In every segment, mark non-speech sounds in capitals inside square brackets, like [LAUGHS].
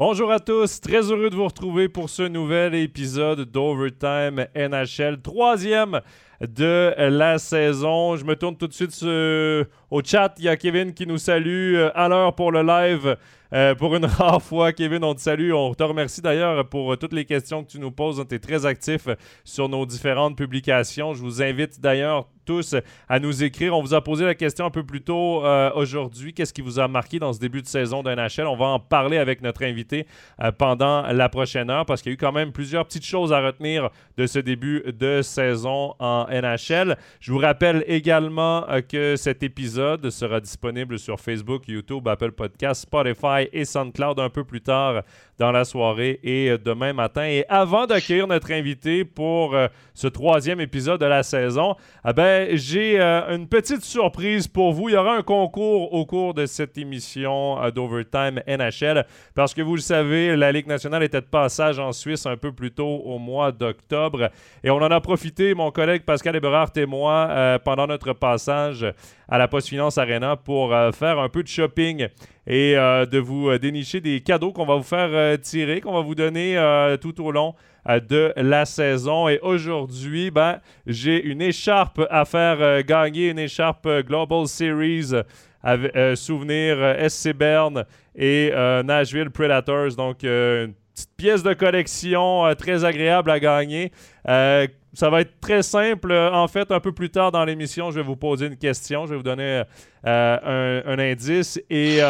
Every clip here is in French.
Bonjour à tous, très heureux de vous retrouver pour ce nouvel épisode d'Overtime NHL, troisième de la saison. Je me tourne tout de suite au chat. Il y a Kevin qui nous salue euh, à l'heure pour le live. Euh, pour une [LAUGHS] rare fois, Kevin, on te salue. On te remercie d'ailleurs pour toutes les questions que tu nous poses. Tu es très actif sur nos différentes publications. Je vous invite d'ailleurs tous à nous écrire. On vous a posé la question un peu plus tôt euh, aujourd'hui. Qu'est-ce qui vous a marqué dans ce début de saison d'un NHL? On va en parler avec notre invité euh, pendant la prochaine heure parce qu'il y a eu quand même plusieurs petites choses à retenir de ce début de saison en NHL. Je vous rappelle également euh, que cet épisode sera disponible sur Facebook, YouTube, Apple Podcasts, Spotify et SoundCloud un peu plus tard dans la soirée et demain matin. Et avant d'accueillir notre invité pour ce troisième épisode de la saison, eh ben, j'ai euh, une petite surprise pour vous. Il y aura un concours au cours de cette émission euh, d'Overtime NHL parce que vous le savez, la Ligue nationale était de passage en Suisse un peu plus tôt au mois d'octobre et on en a profité, mon collègue Pascal Eberhardt et moi, euh, pendant notre passage à la Post Finance Arena pour faire un peu de shopping et de vous dénicher des cadeaux qu'on va vous faire tirer, qu'on va vous donner tout au long euh, de la saison. Et aujourd'hui, ben, j'ai une écharpe à faire euh, gagner, une écharpe euh, Global Series. Souvenir SC Bern et Nashville Predators. Donc, une petite pièce de collection très agréable à gagner. Ça va être très simple. En fait, un peu plus tard dans l'émission, je vais vous poser une question. Je vais vous donner un, un, indice. Et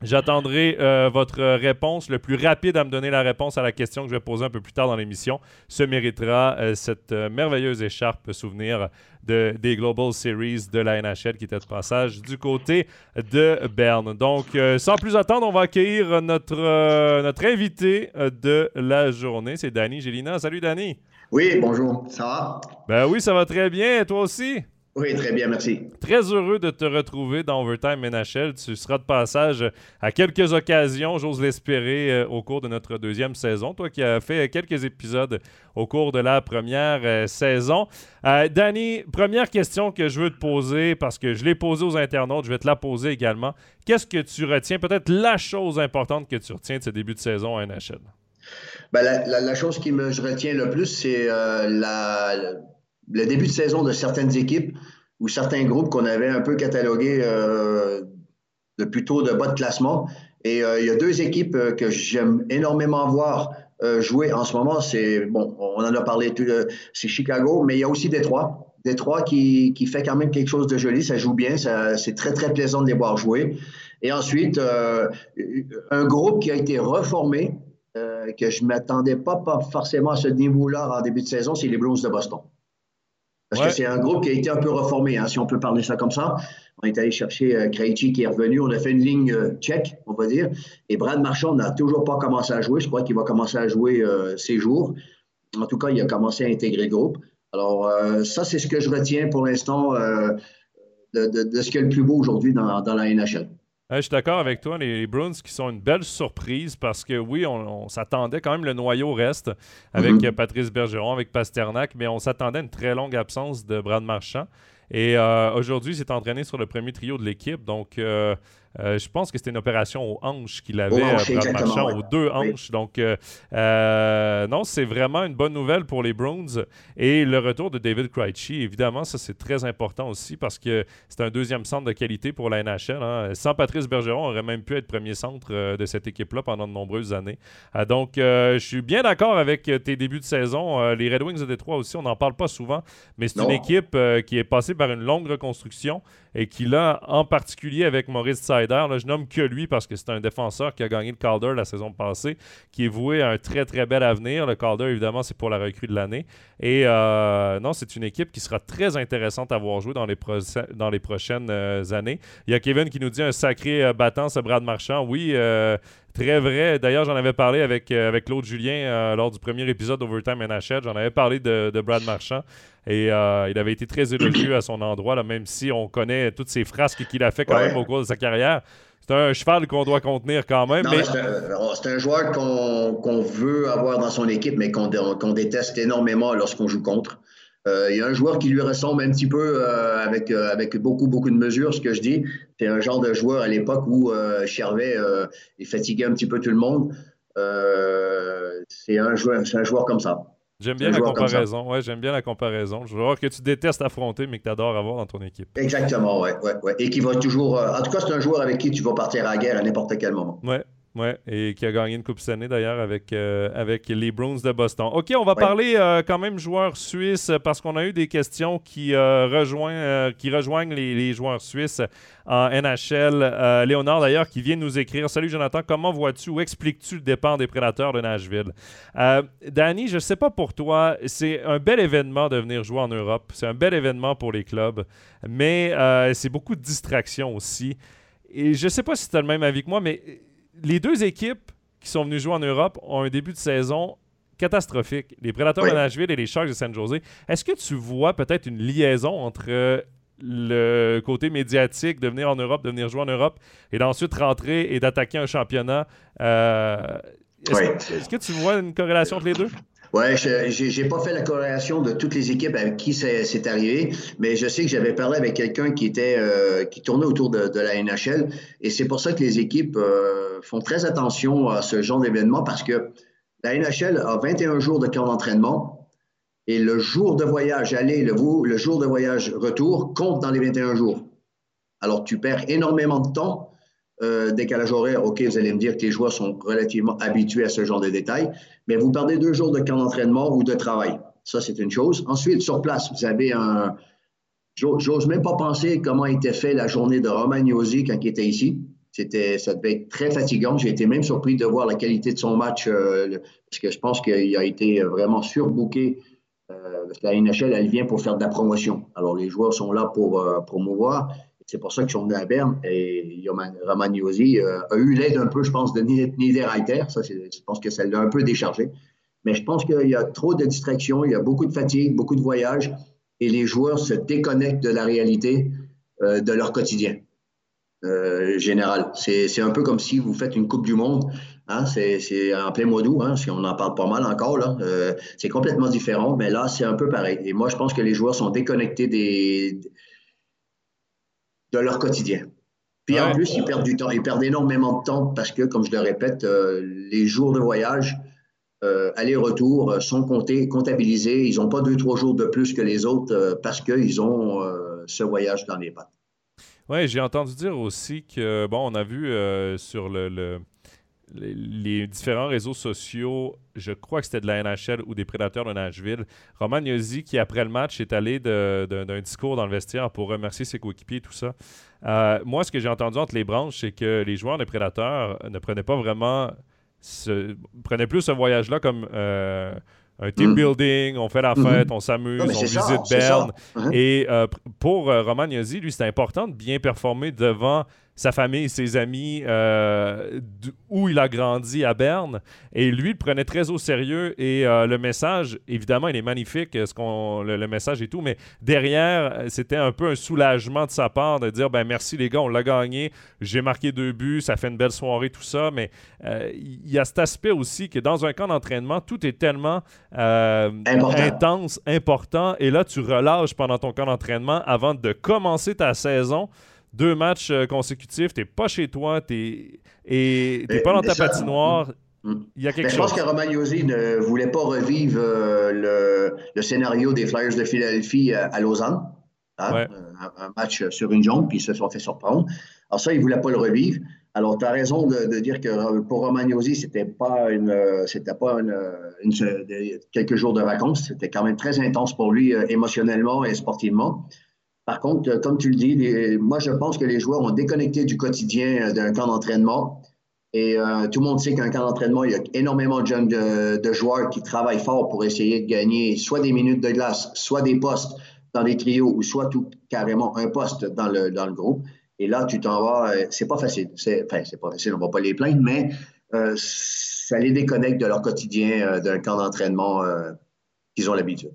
J'attendrai euh, votre réponse. Le plus rapide à me donner la réponse à la question que je vais poser un peu plus tard dans l'émission se méritera euh, cette euh, merveilleuse écharpe souvenir de, des Global Series de la NHL qui était de passage du côté de Berne. Donc, sans plus attendre, on va accueillir notre, notre invité de la journée. C'est Danny Gélina. Salut, Danny. Oui, bonjour. Ça va? Ben oui, ça va très bien. Toi aussi? Oui, très bien, merci. Très heureux de te retrouver dans Overtime NHL. Tu seras de passage à quelques occasions, j'ose l'espérer, euh, au cours de notre deuxième saison. Toi qui as fait quelques épisodes au cours de la première euh, saison. Euh, Danny, première question que je veux te poser, parce que je l'ai posée aux internautes, je vais te la poser également. Qu'est-ce que tu retiens, peut-être la chose importante que tu retiens de ce début de saison à NHL? Ben, la, chose qui me retient le plus, c'est la le début de saison de certaines équipes ou certains groupes qu'on avait un peu catalogués euh, de plutôt de bas de classement. Et euh, il y a deux équipes euh, que j'aime énormément voir jouer en ce moment. C'est bon, on en a parlé, c'est Chicago, mais il y a aussi Détroit. Détroit qui, qui fait quand même quelque chose de joli, ça joue bien, c'est très très plaisant de les voir jouer. Et ensuite, un groupe qui a été reformé, que je ne m'attendais pas, pas forcément à ce niveau-là en début de saison, c'est les Blues de Boston. Parce que c'est un groupe qui a été un peu reformé, hein, si on peut parler ça comme ça. On est allé chercher euh, Krejci qui est revenu. On a fait une ligne euh, tchèque, on va dire. Et Brad Marchand n'a toujours pas commencé à jouer. Je crois qu'il va commencer à jouer euh, ces jours. En tout cas, il a commencé à intégrer le groupe. Alors, euh, ça, c'est ce que je retiens pour l'instant de, de, de, ce qui est le plus beau aujourd'hui dans, dans la NHL je suis d'accord avec toi. Les, Bruins qui sont une belle surprise parce que oui, on, s'attendait quand même, le noyau reste avec mm-hmm. Patrice Bergeron, avec Pasternak, mais on s'attendait à une très longue absence de Brad Marchand. Et euh, aujourd'hui, il s'est entraîné sur le premier trio de l'équipe. Donc, euh, euh, je pense que c'était une opération aux hanches qu'il avait, Brad Marchand, aux deux hanches. Donc, non, c'est vraiment une bonne nouvelle pour les Bruins. Et le retour de David Krejci, évidemment, ça c'est très important aussi parce que c'est un deuxième centre de qualité pour la NHL. Hein. Sans Patrice Bergeron, on aurait même pu être premier centre de cette équipe-là pendant de nombreuses années. donc, je suis bien d'accord avec tes débuts de saison. les Red Wings de Détroit aussi, on n'en parle pas souvent, mais c'est une équipe qui est passée par une longue reconstruction et qui, là, en particulier avec Maurice Sider, là, je nomme que lui parce que c'est un défenseur qui a gagné le Calder la saison passée, qui est voué à un très, très bel avenir. Le Calder, évidemment, c'est pour la recrue de l'année. Et euh, non, c'est une équipe qui sera très intéressante à voir jouer dans les, prochaines euh, années. Il y a Kevin qui nous dit un sacré euh, battant, ce Brad Marchand. Oui, Très vrai. D'ailleurs, j'en avais parlé avec, avec Claude Julien lors du premier épisode d'Overtime NHL. J'en avais parlé de, de, Brad Marchand. Et euh, il avait été très élogieux à son endroit, là, même si on connaît toutes ces frasques qu'il a fait quand même au cours de sa carrière. C'est un cheval qu'on doit contenir quand même. mais... C'est un, joueur qu'on veut avoir dans son équipe, mais qu'on déteste énormément lorsqu'on joue contre. Il y a un joueur qui lui ressemble un petit peu avec, avec beaucoup, beaucoup de mesures, ce que je dis. C'est un genre de joueur à l'époque où Chervet il fatiguait un petit peu tout le monde. c'est un joueur, un joueur comme ça. J'aime bien la comparaison. Ouais, j'aime bien la comparaison. Je vois que tu détestes affronter, mais que tu adores avoir dans ton équipe. Exactement, ouais, ouais, ouais. Et qui va toujours. en tout cas, c'est un joueur avec qui tu vas partir à la guerre à n'importe quel moment. Ouais, oui, et qui a gagné une Coupe Stanley d'ailleurs avec, euh, avec les Bruins de Boston. OK, on va parler euh, quand même joueurs suisses parce qu'on a eu des questions qui, euh, rejoignent, qui rejoignent les, joueurs suisses en NHL. Léonard d'ailleurs qui vient nous écrire Salut Jonathan, comment vois-tu ou expliques-tu le départ des prédateurs de Nashville? Danny, je ne sais pas pour toi, c'est un bel événement de venir jouer en Europe. C'est un bel événement pour les clubs, mais c'est beaucoup de distractions aussi. Et je ne sais pas si tu as le même avis que moi, mais les deux équipes qui sont venues jouer en Europe ont un début de saison catastrophique. Les Prédateurs de Nashville et les Sharks de San Jose. Est-ce que tu vois peut-être une liaison entre le côté médiatique de venir en Europe, de venir jouer en Europe et d'ensuite rentrer et d'attaquer un championnat? Euh, est-ce que tu vois une corrélation entre les deux? Ouais, je n'ai pas fait la corrélation de toutes les équipes avec qui c'est arrivé, mais je sais que j'avais parlé avec quelqu'un qui était euh, qui tournait autour de, de, la NHL, et c'est pour ça que les équipes euh, font très attention à ce genre d'événement parce que la NHL a 21 jours de camp d'entraînement et le jour de voyage aller, le, le jour de voyage retour compte dans les 21 jours. Alors tu perds énormément de temps euh, décalage horaire, OK, vous allez me dire que les joueurs sont relativement habitués à ce genre de détails, mais vous perdez deux jours de camp d'entraînement ou de travail. Ça, c'est une chose. Ensuite, sur place, vous avez un. J'ose même pas penser comment était fait la journée de Romagnosi quand il était ici. C'était, ça devait être très fatigant. J'ai été même surpris de voir la qualité de son match euh, parce que je pense qu'il a été vraiment surbooké. Euh, parce que la NHL, elle vient pour faire de la promotion. Alors, les joueurs sont là pour euh, promouvoir. C'est pour ça qu'ils sont venus à Berne. Et Romagnosi euh, a eu l'aide un peu, je pense, de Niederreiter. Ça, je pense que ça l'a un peu déchargé. Mais je pense qu'il y a trop de distractions, il y a beaucoup de fatigue, beaucoup de voyages, et les joueurs se déconnectent de la réalité euh, de leur quotidien euh, général. C'est un peu comme si vous faites une Coupe du Monde. Hein, c'est en plein mois d'août, hein, si on en parle pas mal encore. c'est complètement différent, mais là, c'est un peu pareil. Et moi, je pense que les joueurs sont déconnectés des, de leur quotidien. Puis en plus, ils perdent du temps. Ils perdent énormément de temps parce que, comme je le répète, euh, les jours de voyage, euh, aller-retour, euh, sont comptés, comptabilisés. Ils n'ont pas deux, trois jours de plus que les autres parce qu'ils ont ce voyage dans les pattes. Oui, j'ai entendu dire aussi que, bon, on a vu sur le les, différents réseaux sociaux, je crois que c'était de la NHL ou des Prédateurs de Nashville. Roman Yossi, qui après le match est allé d'un discours dans le vestiaire pour remercier ses coéquipiers et tout ça. Euh, moi, ce que j'ai entendu entre les branches, c'est que les joueurs des Prédateurs ne prenaient pas vraiment. Ce, prenaient plus ce voyage-là comme. Euh, un team mm. building, on fait la mm-hmm. fête, on s'amuse, on visite Berne. Uh-huh. Et euh, pour Roman Yossi, lui, c'est important de bien performer devant sa famille, ses amis, euh, où il a grandi à Berne. Et lui, il prenait très au sérieux. Et euh, le message, évidemment, il est magnifique, ce qu'on, le, message et tout. Mais derrière, c'était un peu un soulagement de sa part de dire ben merci les gars, on l'a gagné. J'ai marqué deux buts, ça fait une belle soirée, tout ça. Mais euh, il y a cet aspect aussi que dans un camp d'entraînement, tout est tellement intense, important. Et là, tu relâches pendant ton camp d'entraînement avant de commencer ta saison deux matchs euh, consécutifs, t'es pas chez toi, t'es et t'es pas dans ta patinoire. Mm. Il y a quelque je chose. pense que Romagnosi ne voulait pas revivre euh, le, scénario des Flyers de Philadelphie euh, à, Lausanne. Hein, un, match sur une jambe, puis ils se sont fait surprendre. Alors ça, il ne voulait pas le revivre. Alors, tu as raison de, dire que pour Romagnosi, c'était pas une, c'était pas une, quelques jours de vacances. C'était quand même très intense pour lui émotionnellement et sportivement. Par contre, euh, comme tu le dis, moi, je pense que les joueurs ont déconnecté du quotidien euh, d'un camp d'entraînement. Et euh, tout le monde sait qu'un camp d'entraînement, il y a énormément de jeunes de, joueurs qui travaillent fort pour essayer de gagner soit des minutes de glace, soit des postes dans les trios, ou soit tout carrément un poste dans le, dans le groupe. Et là, tu t'en vas, c'est pas facile. Enfin, c'est pas facile, on va pas les plaindre, mais ça les déconnecte de leur quotidien d'un camp d'entraînement qu'ils ont l'habitude.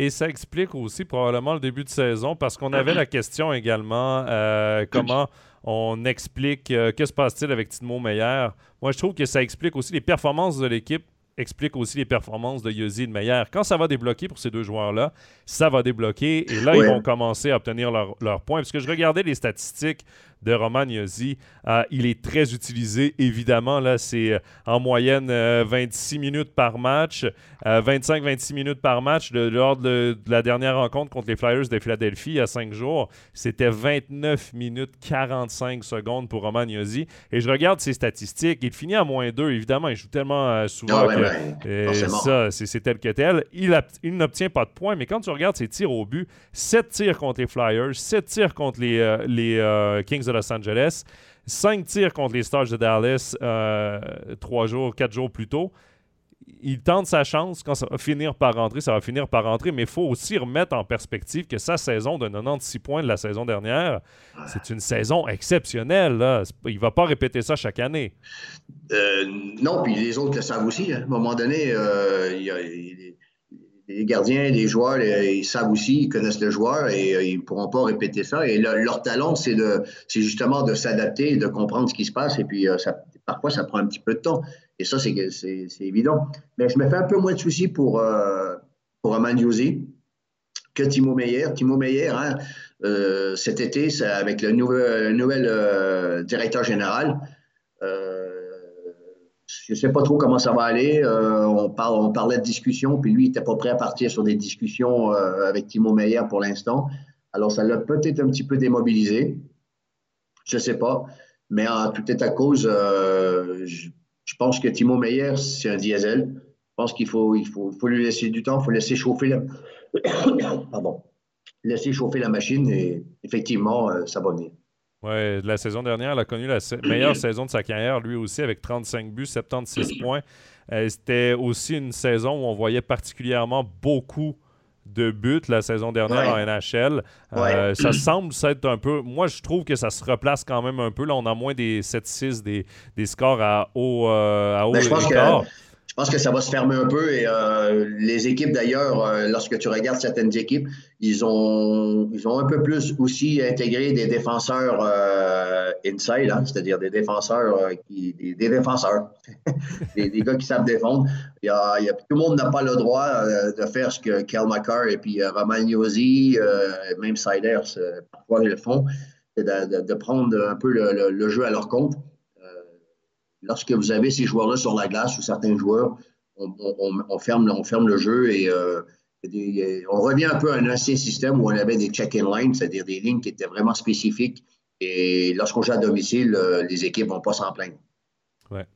Et ça explique aussi probablement le début de saison parce qu'on avait la question également euh, comment on explique euh, que se passe-t-il avec Timo Meyer? Moi, je trouve que ça explique aussi les performances de l'équipe explique aussi les performances de Yossi et de Meyer. Quand ça va débloquer pour ces deux joueurs-là, ça va débloquer et là, ils vont commencer à obtenir leurs leur points. Parce que je regardais les statistiques de Roman Yossi. Euh, il est très utilisé, évidemment. Là, c'est euh, en moyenne 26 euh, minutes par match, 25-26 minutes par match. lors de, la dernière rencontre contre les Flyers de Philadelphie il y a cinq jours, c'était 29 minutes 45 secondes pour Roman Yossi. Et je regarde ses statistiques. Il finit à moins 2, évidemment. Il joue tellement souvent ah que ça, c'est tel que tel. Il, il n'obtient pas de points, mais quand tu regardes ses tirs au but, 7 tirs contre les Flyers, 7 tirs contre les, les Kings de Los Angeles. Cinq tirs contre les Stars de Dallas euh, trois jours, quatre jours plus tôt. Il tente sa chance. Quand ça va finir par rentrer, ça va finir par rentrer. Mais il faut aussi remettre en perspective que sa saison de 96 points de la saison dernière, c'est une saison exceptionnelle. Il ne va pas répéter ça chaque année. Euh, non, puis les autres le savent aussi. Hein. À un moment donné, euh, il y a les gardiens, les joueurs, ils savent aussi, ils connaissent le joueur et euh, ils ne pourront pas répéter ça. Et leur talent, c'est justement de s'adapter, de comprendre ce qui se passe. Et puis, euh, parfois, ça prend un petit peu de temps. Et ça, c'est, évident. Mais je me fais un peu moins de soucis pour, euh, pour que Timo Meyer. Timo Meyer, hein, cet été, avec le nouvel directeur général, je ne sais pas trop comment ça va aller. Euh, on, parlait de discussion, puis lui, il n'était pas prêt à partir sur des discussions euh, avec Timo Meyer pour l'instant. Alors, ça l'a peut-être un petit peu démobilisé. Je ne sais pas. Mais en tout état de cause, euh, je, pense que Timo Meyer, c'est un diesel. Je pense qu'il faut, lui laisser du temps, il faut laisser chauffer la... [COUGHS] Laisser chauffer la machine et effectivement, ça va venir. Oui, la saison dernière, il a connu la meilleure [CLEARS THROAT] saison de sa carrière, lui aussi, avec 35 buts, 76 [CLEARS THROAT] points. Euh, c'était aussi une saison où on voyait particulièrement beaucoup de buts la saison dernière en NHL. Euh, [CLEARS THROAT] ça semble s'être un peu. Moi, je trouve que ça se replace quand même un peu. Là, on a moins des 7-6, des, des, scores à haut, euh, à haut ben, je pense que ça va se fermer un peu et euh, les équipes d'ailleurs, euh, lorsque tu regardes certaines équipes, ils ont, ils ont un peu plus aussi intégré des défenseurs euh, inside, hein, c'est-à-dire des défenseurs des, défenseurs, [LAUGHS] des, gars qui savent défendre. Il y a, tout le monde n'a pas le droit de faire ce que Kel McCarr et puis Romagnosi, même Siders parfois le font, c'est de, prendre un peu le jeu à leur compte lorsque vous avez ces joueurs-là sur la glace ou certains joueurs, on, ferme, on ferme le jeu et euh, on revient un peu à un ancien système où on avait des check-in lines, c'est-à-dire des lignes qui étaient vraiment spécifiques. Et lorsqu'on joue à domicile, euh, les équipes ne vont pas s'en plaindre. Ouais.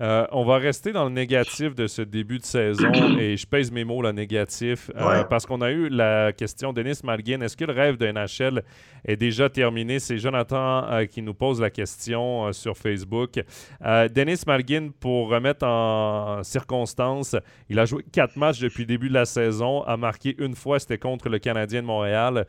Euh, on va rester dans le négatif de ce début de saison [CLEARS THROAT] et je pèse mes mots, le négatif, euh, parce qu'on a eu la question Denis Malguin. Est-ce que le rêve de NHL est déjà terminé? C'est Jonathan euh, qui nous pose la question sur Facebook. Denis Malguin, pour remettre en circonstance, il a joué quatre matchs depuis le début de la saison, a marqué une fois, c'était contre le Canadien de Montréal.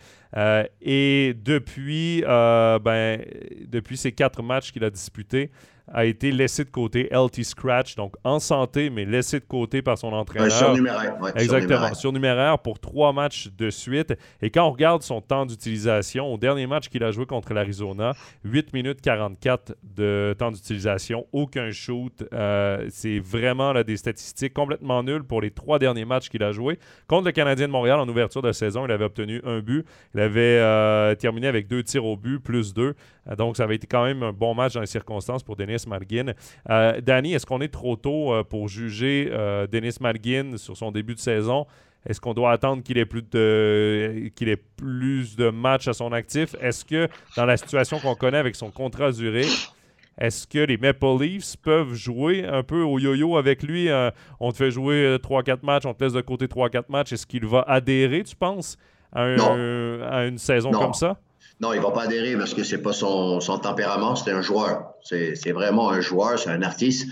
et depuis, ben, depuis ces quatre matchs qu'il a disputés, a été laissé de côté, LT Scratch, donc en santé, mais laissé de côté par son entraîneur. surnuméraire. Exactement, surnuméraire. pour trois matchs de suite. Et quand on regarde son temps d'utilisation, au dernier match qu'il a joué contre l'Arizona, 8 minutes 44 de temps d'utilisation, aucun shoot. Euh, c'est vraiment là, des statistiques complètement nulles pour les trois derniers matchs qu'il a joués. Contre le Canadien de Montréal en ouverture de saison, il avait obtenu un but. Il avait euh, terminé avec deux tirs au but, plus deux. Euh, donc, ça avait été quand même un bon match dans les circonstances pour Denis Malgin. Euh, Danny, est-ce qu'on est trop tôt euh, pour juger Denis Malgin sur son début de saison? Est-ce qu'on doit attendre qu'il ait plus de qu'il ait plus de matchs à son actif? Est-ce que dans la situation qu'on connaît avec son contrat Zurich, est-ce que les Maple Leafs peuvent jouer un peu au yo-yo avec lui? on te fait jouer 3-4 matchs, on te laisse de côté 3-4 matchs. Est-ce qu'il va adhérer, tu penses, à, une saison comme ça? Non, il ne va pas adhérer parce que ce n'est pas son, tempérament, c'est un joueur. C'est vraiment un joueur, c'est un artiste.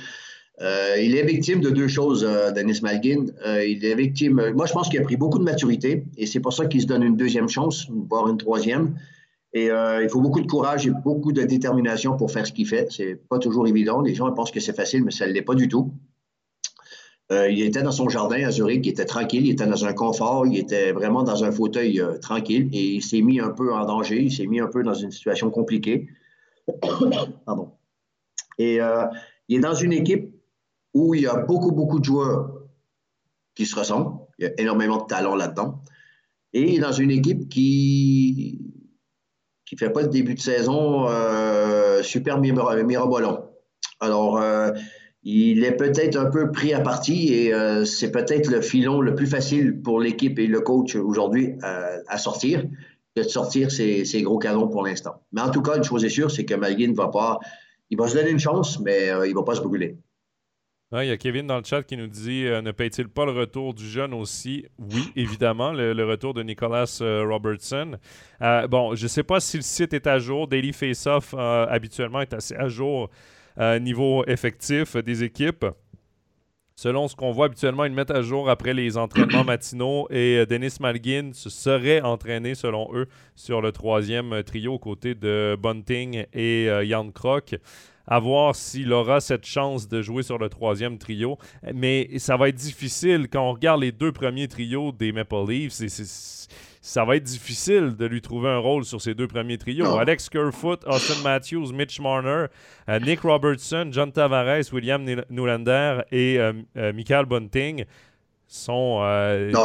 Euh, il est victime de deux choses, euh, Denis Malgin. Euh, il est victime. Moi, je pense qu'il a pris beaucoup de maturité et c'est pour ça qu'il se donne une deuxième chance, voire une troisième. Et il faut beaucoup de courage et beaucoup de détermination pour faire ce qu'il fait. C'est pas toujours évident. Les gens pensent que c'est facile, mais ça ne l'est pas du tout. Euh, il était dans son jardin à Zurich, il était tranquille, il était dans un confort, il était vraiment dans un fauteuil euh, tranquille et il s'est mis un peu en danger, il s'est mis un peu dans une situation compliquée. [COUGHS] Pardon. Et euh, il est dans une équipe où il y a beaucoup, beaucoup de joueurs qui se ressemblent. Il y a énormément de talent là-dedans. Et dans une équipe qui qui fait pas le début de saison super mirobolant. Alors, il est peut-être un peu pris à partie et euh, c'est peut-être le filon le plus facile pour l'équipe et le coach aujourd'hui à sortir de sortir ces, gros canons pour l'instant. Mais en tout cas, une chose est sûre, c'est que Malguin va pas, il va se donner une chance, mais il il va pas se brûler. il y a Kevin dans le chat qui nous dit Ne paye-t-il pas le retour du jeune aussi? Oui, évidemment, le, retour de Nicolas Robertson. bon, je ne sais pas si le site est à jour. Daily Face-Off, habituellement, est assez à jour niveau effectif des équipes. Selon ce qu'on voit habituellement, ils mettent à jour après les entraînements [COUGHS] matinaux et euh, Dennis Malgin se serait entraîné, selon eux, sur le troisième trio aux côtés de Bunting et euh, Jan Kroc. À voir s'il aura cette chance de jouer sur le troisième trio. Mais ça va être difficile quand on regarde les deux premiers trios des Maple Leafs. C'est ça va être difficile de lui trouver un rôle sur ces deux premiers trios. Alex Kerfoot, Austin Matthews, Mitch Marner, euh, Nick Robertson, John Tavares, William Nylander et euh, euh, Michael Bunting sont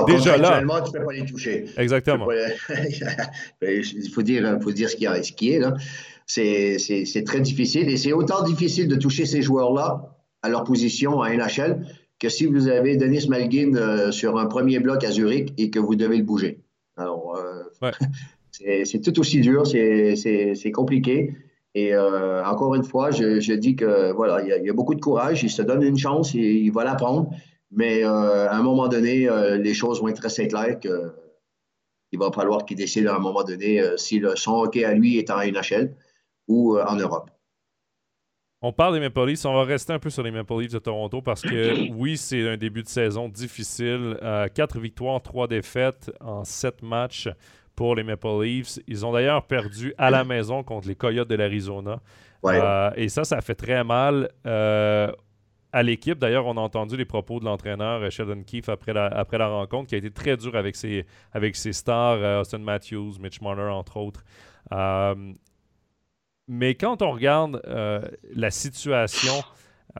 déjà là. tu ne peux pas les toucher. Exactement. [LAUGHS] Il faut dire, faut dire ce qui est là. C'est très difficile et c'est autant difficile de toucher ces joueurs-là à leur position à NHL que si vous avez Denis Malgin sur un premier bloc à Zurich et que vous devez le bouger. Alors, euh, [LAUGHS] c'est tout aussi dur, c'est compliqué. Et euh, encore une fois, je, dis que voilà, il y, a, beaucoup de courage, il se donne une chance, et il va la prendre. Mais euh, à un moment donné, les choses vont être assez claires que il va falloir qu'il décide à un moment donné si son hockey à lui est en NHL ou en Europe. On parle des Maple Leafs, on va rester un peu sur les Maple Leafs de Toronto parce que [CLEARS THROAT] oui, c'est un début de saison difficile. Euh, quatre victoires, trois défaites en sept matchs pour les Maple Leafs. Ils ont d'ailleurs perdu à la [CLEARS THROAT] maison contre les Coyotes de l'Arizona. Euh, et ça, ça fait très mal euh, à l'équipe. D'ailleurs, on a entendu les propos de l'entraîneur Sheldon Keefe après la, après la rencontre, qui a été très dur avec ses, avec ses stars, Austin Matthews, Mitch Marner, entre autres. Mais quand on regarde euh, la situation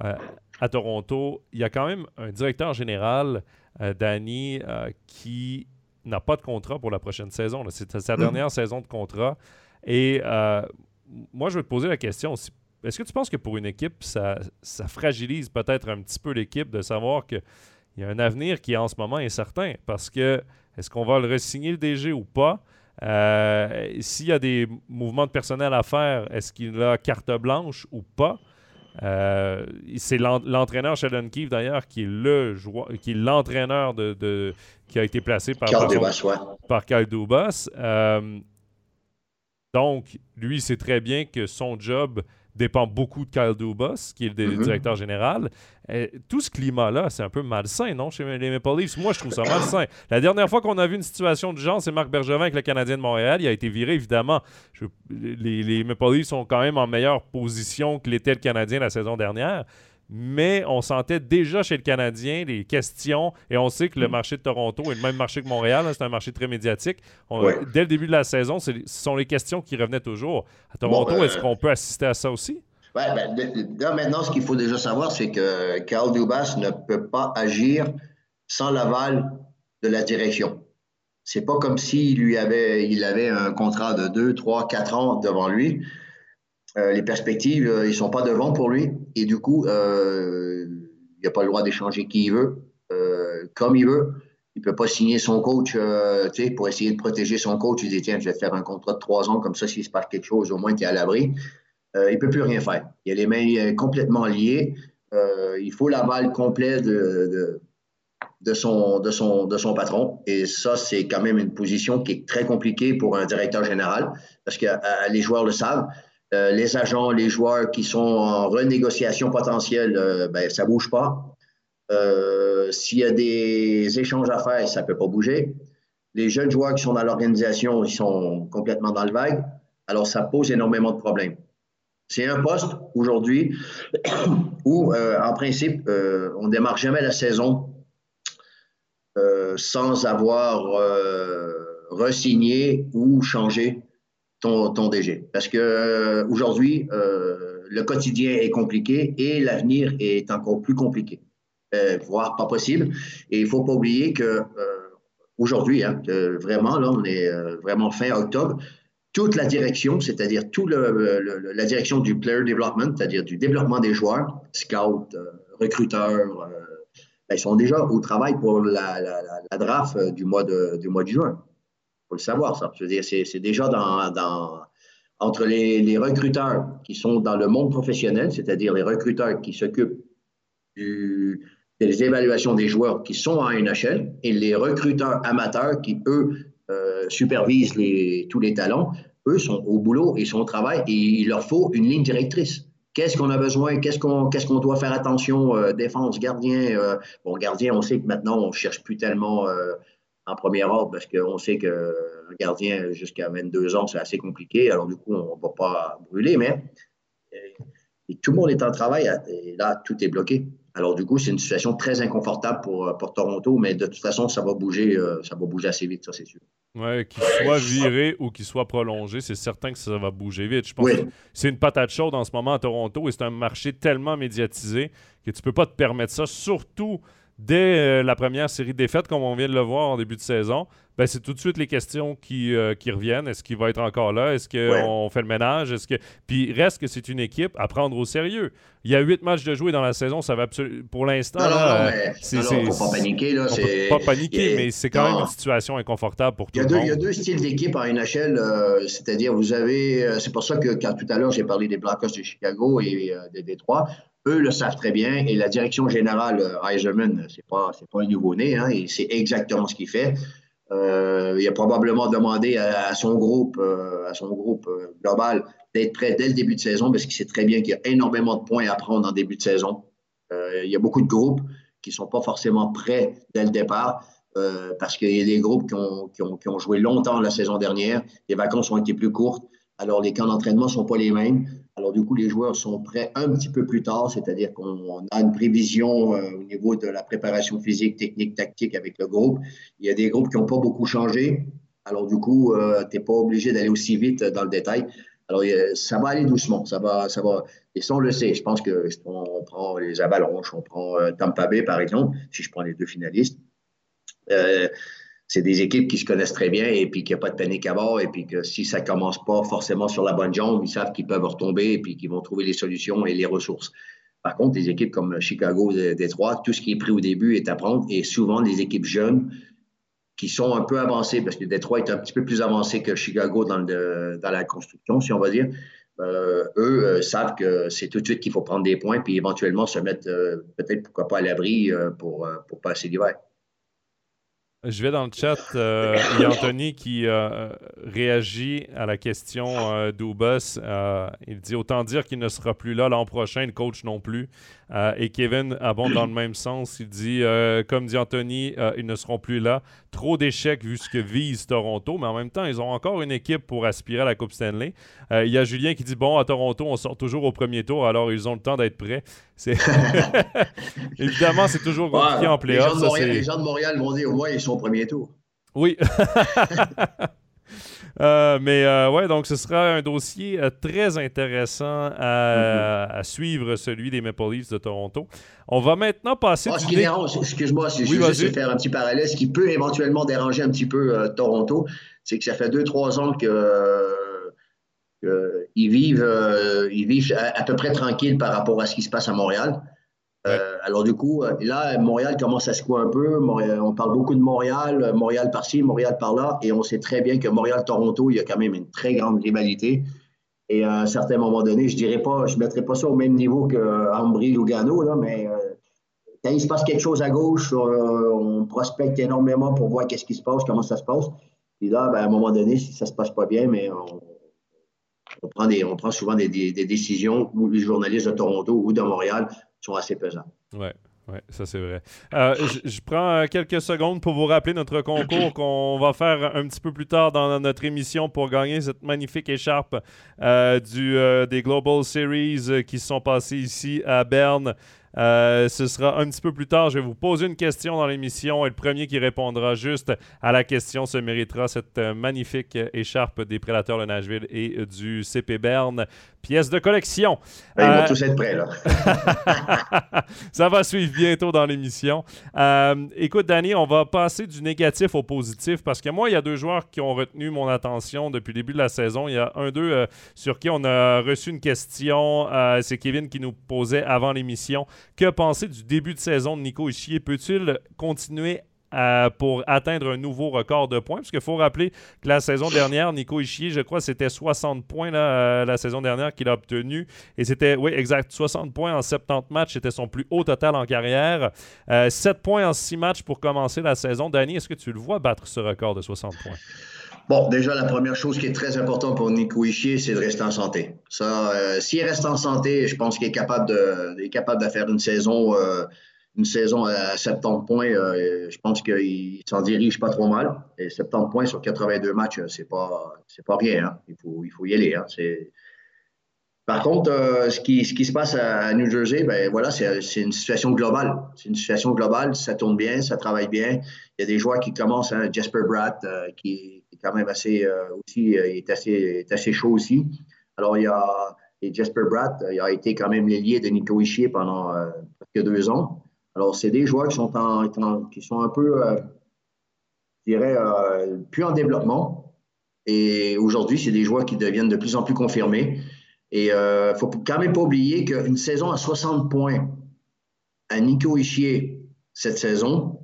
euh, à Toronto, il y a quand même un directeur général, euh, Danny, qui n'a pas de contrat pour la prochaine saison. C'est sa mm. dernière saison de contrat. Et moi, je vais te poser la question aussi. Est-ce que tu penses que pour une équipe, ça, ça fragilise peut-être un petit peu l'équipe de savoir qu'il y a un avenir qui en ce moment est certain? Parce que est-ce qu'on va le resigner le DG ou pas? Euh, s'il y a des mouvements de personnel à faire, est-ce qu'il a carte blanche ou pas? Euh, c'est l'entraîneur Sheldon Keefe d'ailleurs qui est le qui est l'entraîneur de, qui a été placé par Carl par, Dubas. Euh, donc lui sait très bien que son job dépend beaucoup de Kyle Dubas, qui est le mm-hmm. directeur général. Euh, tout ce climat-là, c'est un peu malsain, non, chez les Maple Leafs? Moi, je trouve ça malsain. La dernière fois qu'on a vu une situation du genre, c'est Marc Bergevin avec le Canadien de Montréal. Il a été viré, évidemment. les, les Maple Leafs sont quand même en meilleure position que l'était le Canadien la saison dernière mais on sentait déjà chez le Canadien les questions, et on sait que le mm. marché de Toronto est le même marché que Montréal, hein, c'est un marché très médiatique. Dès le début de la saison, ce sont les questions qui revenaient toujours. À Toronto, euh, est-ce qu'on peut assister à ça aussi? Oui, ben, là, maintenant, ce qu'il faut déjà savoir, c'est que Carl Dubas ne peut pas agir sans l'aval de la direction. C'est pas comme s'il lui avait, il avait un contrat de 2, 3, 4 ans devant lui. Euh, les perspectives, euh, ils sont pas devant pour lui. Et du coup, euh, il n'a pas le droit d'échanger qui il veut, comme il veut. Il ne peut pas signer son coach pour essayer de protéger son coach. Il dit Tiens, je vais faire un contrat de trois ans, comme ça, s'il se passe quelque chose, au moins tu es à l'abri. il ne peut plus rien faire. Il a les mains complètement liées. il faut l'aval complet de, de son patron. Et ça, c'est quand même une position qui est très compliquée pour un directeur général, parce que les joueurs le savent. Euh, les agents, les joueurs qui sont en renégociation potentielle, euh, ben, ça ne bouge pas. Euh, s'il y a des échanges à faire, ça ne peut pas bouger. Les jeunes joueurs qui sont dans l'organisation, ils sont complètement dans le vague. Alors, ça pose énormément de problèmes. C'est un poste aujourd'hui [COUGHS] où, en principe, on ne démarre jamais la saison sans avoir resigné ou changé ton, ton DG. Parce que euh, aujourd'hui, euh, le quotidien est compliqué et l'avenir est encore plus compliqué, voire pas possible. Et il faut pas oublier que aujourd'hui, hein, vraiment, là, on est vraiment fin octobre, toute la direction, c'est-à-dire toute la direction du player development, c'est-à-dire du développement des joueurs, scouts, recruteurs, ben, ils sont déjà au travail pour la, draft euh, du mois de, du mois de juin. Faut le savoir, ça. C'est déjà dans, entre les, recruteurs qui sont dans le monde professionnel, c'est-à-dire les recruteurs qui s'occupent des évaluations des joueurs qui sont en NHL et les recruteurs amateurs qui, eux, euh, supervisent tous les talents, eux sont au boulot et sont au travail et il leur faut une ligne directrice. Qu'est-ce qu'on a besoin? Qu'est-ce qu'on doit faire attention? Euh, défense, gardien. Euh, bon, gardien, on sait que maintenant, on ne cherche plus tellement en première ordre parce qu'on sait qu'un gardien jusqu'à 22 ans, c'est assez compliqué. Alors, du coup, on ne va pas brûler, mais tout le monde est en travail et là, tout est bloqué. Alors, du coup, c'est une situation très inconfortable pour, pour Toronto, mais de toute façon, ça va bouger, ça va bouger assez vite, ça, c'est sûr. Ouais, qu'il soit viré ou qu'il soit prolongé, c'est certain que ça va bouger vite. Je pense que c'est une patate chaude en ce moment à Toronto et c'est un marché tellement médiatisé que tu peux pas te permettre ça, surtout dès euh, la première série de défaites, comme on vient de le voir en début de saison, ben, c'est tout de suite les questions qui, euh, qui reviennent. Est-ce qu'il va être encore là? Est-ce qu'on fait le ménage? Est-ce que... Puis reste que c'est une équipe à prendre au sérieux. Il y a huit matchs de jouer dans la saison, ça va. Pour l'instant, non, non, c'est. faut pas paniquer. Là, peut pas paniquer, mais c'est quand même une situation inconfortable pour tout le monde. Il y a deux styles d'équipe en NHL, euh, c'est-à-dire vous avez. c'est pour ça que quand tout à l'heure j'ai parlé des Blackhawks de Chicago et des Détroits, eux le savent très bien et la direction générale, Eiserman, c'est pas, pas un nouveau-né, hein, et c'est exactement ce qu'il fait. Euh, il a probablement demandé à, son groupe, euh, à son groupe euh, global d'être prêt dès le début de saison parce qu'il sait très bien qu'il y a énormément de points à prendre en début de saison. il y a beaucoup de groupes qui sont pas forcément prêts dès le départ parce qu'il y a des groupes qui ont, qui, ont, qui ont, joué longtemps la saison dernière. Les vacances ont été plus courtes. Alors, les camps d'entraînement ne sont pas les mêmes. Alors, du coup, les joueurs sont prêts un petit peu plus tard, c'est-à-dire qu'on a une prévision euh, au niveau de la préparation physique, technique, tactique avec le groupe. Il y a des groupes qui n'ont pas beaucoup changé. Alors, du coup, euh, tu n'es pas obligé d'aller aussi vite dans le détail. Alors, ça va aller doucement. Ça va, ça va. Et ça, on le sait. Je pense que on prend les Avalanches, on prend euh, Tampa Bay, par exemple, si je prends les deux finalistes c'est des équipes qui se connaissent très bien et puis qu'il n'y a pas de panique à bord et puis que si ça commence pas forcément sur la bonne jambe, ils savent qu'ils peuvent retomber et puis qu'ils vont trouver les solutions et les ressources. Par contre, des équipes comme Chicago, Détroit, tout ce qui est pris au début est à prendre et souvent des équipes jeunes qui sont un peu avancées parce que Détroit est un petit peu plus avancé que Chicago dans, la construction, si on va dire. Euh, eux euh, savent que c'est tout de suite qu'il faut prendre des points puis éventuellement se mettre euh, peut-être pourquoi pas à l'abri pour, pour passer l'hiver. Je vais dans le chat. Euh, il y a Anthony qui euh, réagit à la question euh, d'Oubus. il dit Autant dire qu'il ne sera plus là l'an prochain, le coach non plus. Euh, et Kevin abonde dans le même sens. Il dit, euh, comme dit Anthony, euh, ils ne seront plus là. Trop d'échecs vu ce que vise Toronto, mais en même temps, ils ont encore une équipe pour aspirer à la Coupe Stanley. Il y a Julien qui dit, bon, à Toronto, on sort toujours au premier tour, alors ils ont le temps d'être prêts. [LAUGHS] [LAUGHS] Évidemment, c'est toujours compliqué en playoff. Les, gens de Montréal vont dire, moins, ils premier tour. Oui. [LAUGHS] Euh, mais euh, ouais, donc ce sera un dossier euh, très intéressant mm-hmm. à, suivre, celui des Maple Leafs de Toronto. On va maintenant passer. Ah, ce qui dérange, excuse-moi, si je veux juste faire un petit parallèle, ce qui peut éventuellement déranger un petit peu Toronto, c'est que ça fait deux, trois ans que. ils vivent, ils vivent à, peu près tranquilles par rapport à ce qui se passe à Montréal. Euh, alors du coup, euh, là, Montréal commence à secouer un peu. on parle beaucoup de Montréal, euh, Montréal par-ci, Montréal par-là, et on sait très bien que Montréal-Toronto, il y a quand même une très grande rivalité. Et à un certain moment donné, je dirais pas, je mettrais pas ça au même niveau que Ambry-Lugano, là, mais quand il se passe quelque chose à gauche, on prospecte énormément pour voir qu'est-ce qui se passe, comment ça se passe. Et là, ben, à un moment donné, si ça se passe pas bien, mais on, prend, des, on prend souvent des, des, décisions où les journalistes de Toronto ou de Montréal sont assez pesants. Ouais. Oui, ça c'est vrai. Euh, je, prends euh, quelques secondes pour vous rappeler notre concours qu'on va faire un petit peu plus tard dans notre émission pour gagner cette magnifique écharpe euh, des Global Series qui se sont passées ici à Berne ce sera un petit peu plus tard. Je vais vous poser une question dans l'émission et le premier qui répondra juste à la question se méritera cette magnifique écharpe des Prédateurs de Nashville et du CP Berne. Pièce de collection. Ben, ils vont tous être prêts, là. [LAUGHS] Ça va suivre bientôt dans l'émission. écoute, Danny, on va passer du négatif au positif parce que moi, il y a deux joueurs qui ont retenu mon attention depuis le début de la saison. Il y a un d'eux euh, sur qui on a reçu une question. Euh, c'est Kevin qui nous posait avant l'émission. Que penser du début de saison de Nico Ischier? Peut-il continuer pour atteindre un nouveau record de points. Parce qu'il faut rappeler que la saison dernière, Nico Ischier, je crois, c'était 60 points euh, la saison dernière qu'il a obtenu. Et c'était, oui, exact, 60 points en 70 matchs. C'était son plus haut total en carrière. 7 euh, points en 6 matchs pour commencer la saison. Danny, est-ce que tu le vois battre ce record de 60 points? Bon, déjà, la première chose qui est très importante pour Nico Ischier, c'est de rester en santé. Ça, euh, s'il reste en santé, je pense qu'il est capable est capable de faire une saison une saison à 70 points, euh, je pense qu'il s'en dirige pas trop mal. Et 70 points sur 82 matchs, c'est pas pas rien. Hein. Il, faut, il faut y aller. Hein. Par contre, euh, ce, qui, ce qui se passe à, New Jersey, ben voilà, c'est une situation globale. C'est une situation globale. Ça tourne bien, ça travaille bien. Il y a des joueurs qui commencent. Hein, Jasper Bratt, euh, qui est quand même assez aussi, est assez, est assez chaud aussi. Alors il y a et Jasper Bratt, il a été quand même l'ailier de Nico Ischier pendant presque deux ans. Alors, c'est des joueurs qui sont, en, qui sont un peu, euh, je dirais, euh, plus en développement. Et aujourd'hui, c'est des joueurs qui deviennent de plus en plus confirmés. Et il euh, ne faut quand même pas oublier qu'une saison à 60 points à Nico Ischier cette saison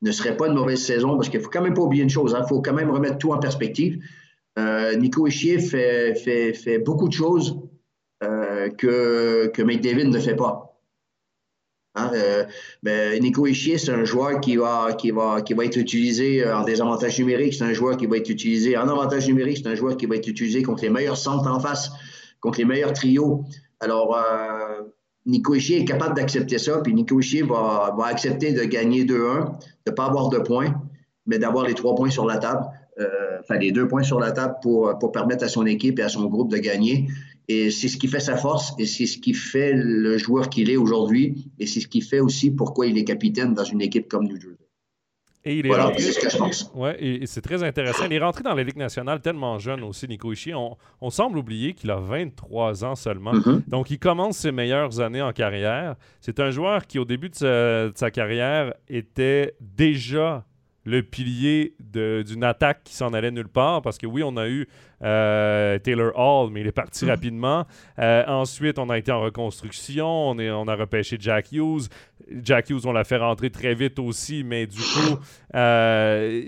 ne serait pas une mauvaise saison parce qu'il ne faut quand même pas oublier une chose. Il hein. faut quand même remettre tout en perspective. Nico Ischier fait, fait, fait, beaucoup de choses que, que McDavid ne fait pas. Hein, euh, ben, Nico Ischier, c'est un joueur qui va, qui, va, qui va être utilisé euh, en désavantage numérique. C'est un joueur qui va être utilisé en avantage numérique. C'est un joueur qui va être utilisé contre les meilleurs centres en face, contre les meilleurs trios. Alors, euh, Nico Ischier est capable d'accepter ça. Puis Nico Ischier va, va accepter de gagner 2-1, de ne pas avoir de points, mais d'avoir les trois points sur la table. enfin, les deux points sur la table pour, pour permettre à son équipe et à son groupe de gagner. Et c'est ce qui fait sa force et c'est ce qui fait le joueur qu'il est aujourd'hui et c'est ce qui fait aussi pourquoi il est capitaine dans une équipe comme New Jersey. Et il est voilà, c'est ce que je pense. Ouais, et c'est très intéressant. Il est rentré dans la Ligue nationale tellement jeune aussi, Nico Ishii. On, semble oublier qu'il a 23 ans seulement. Mm-hmm. Donc, il commence ses meilleures années en carrière. C'est un joueur qui, au début de sa carrière, était déjà le pilier d'une attaque qui s'en allait nulle part. Parce que oui, on a eu euh, Taylor Hall, mais il est parti mm. rapidement. Euh, ensuite, on a été en reconstruction. On, est, on a repêché Jack Hughes. Jack Hughes, on l'a fait rentrer très vite aussi, mais du coup, euh,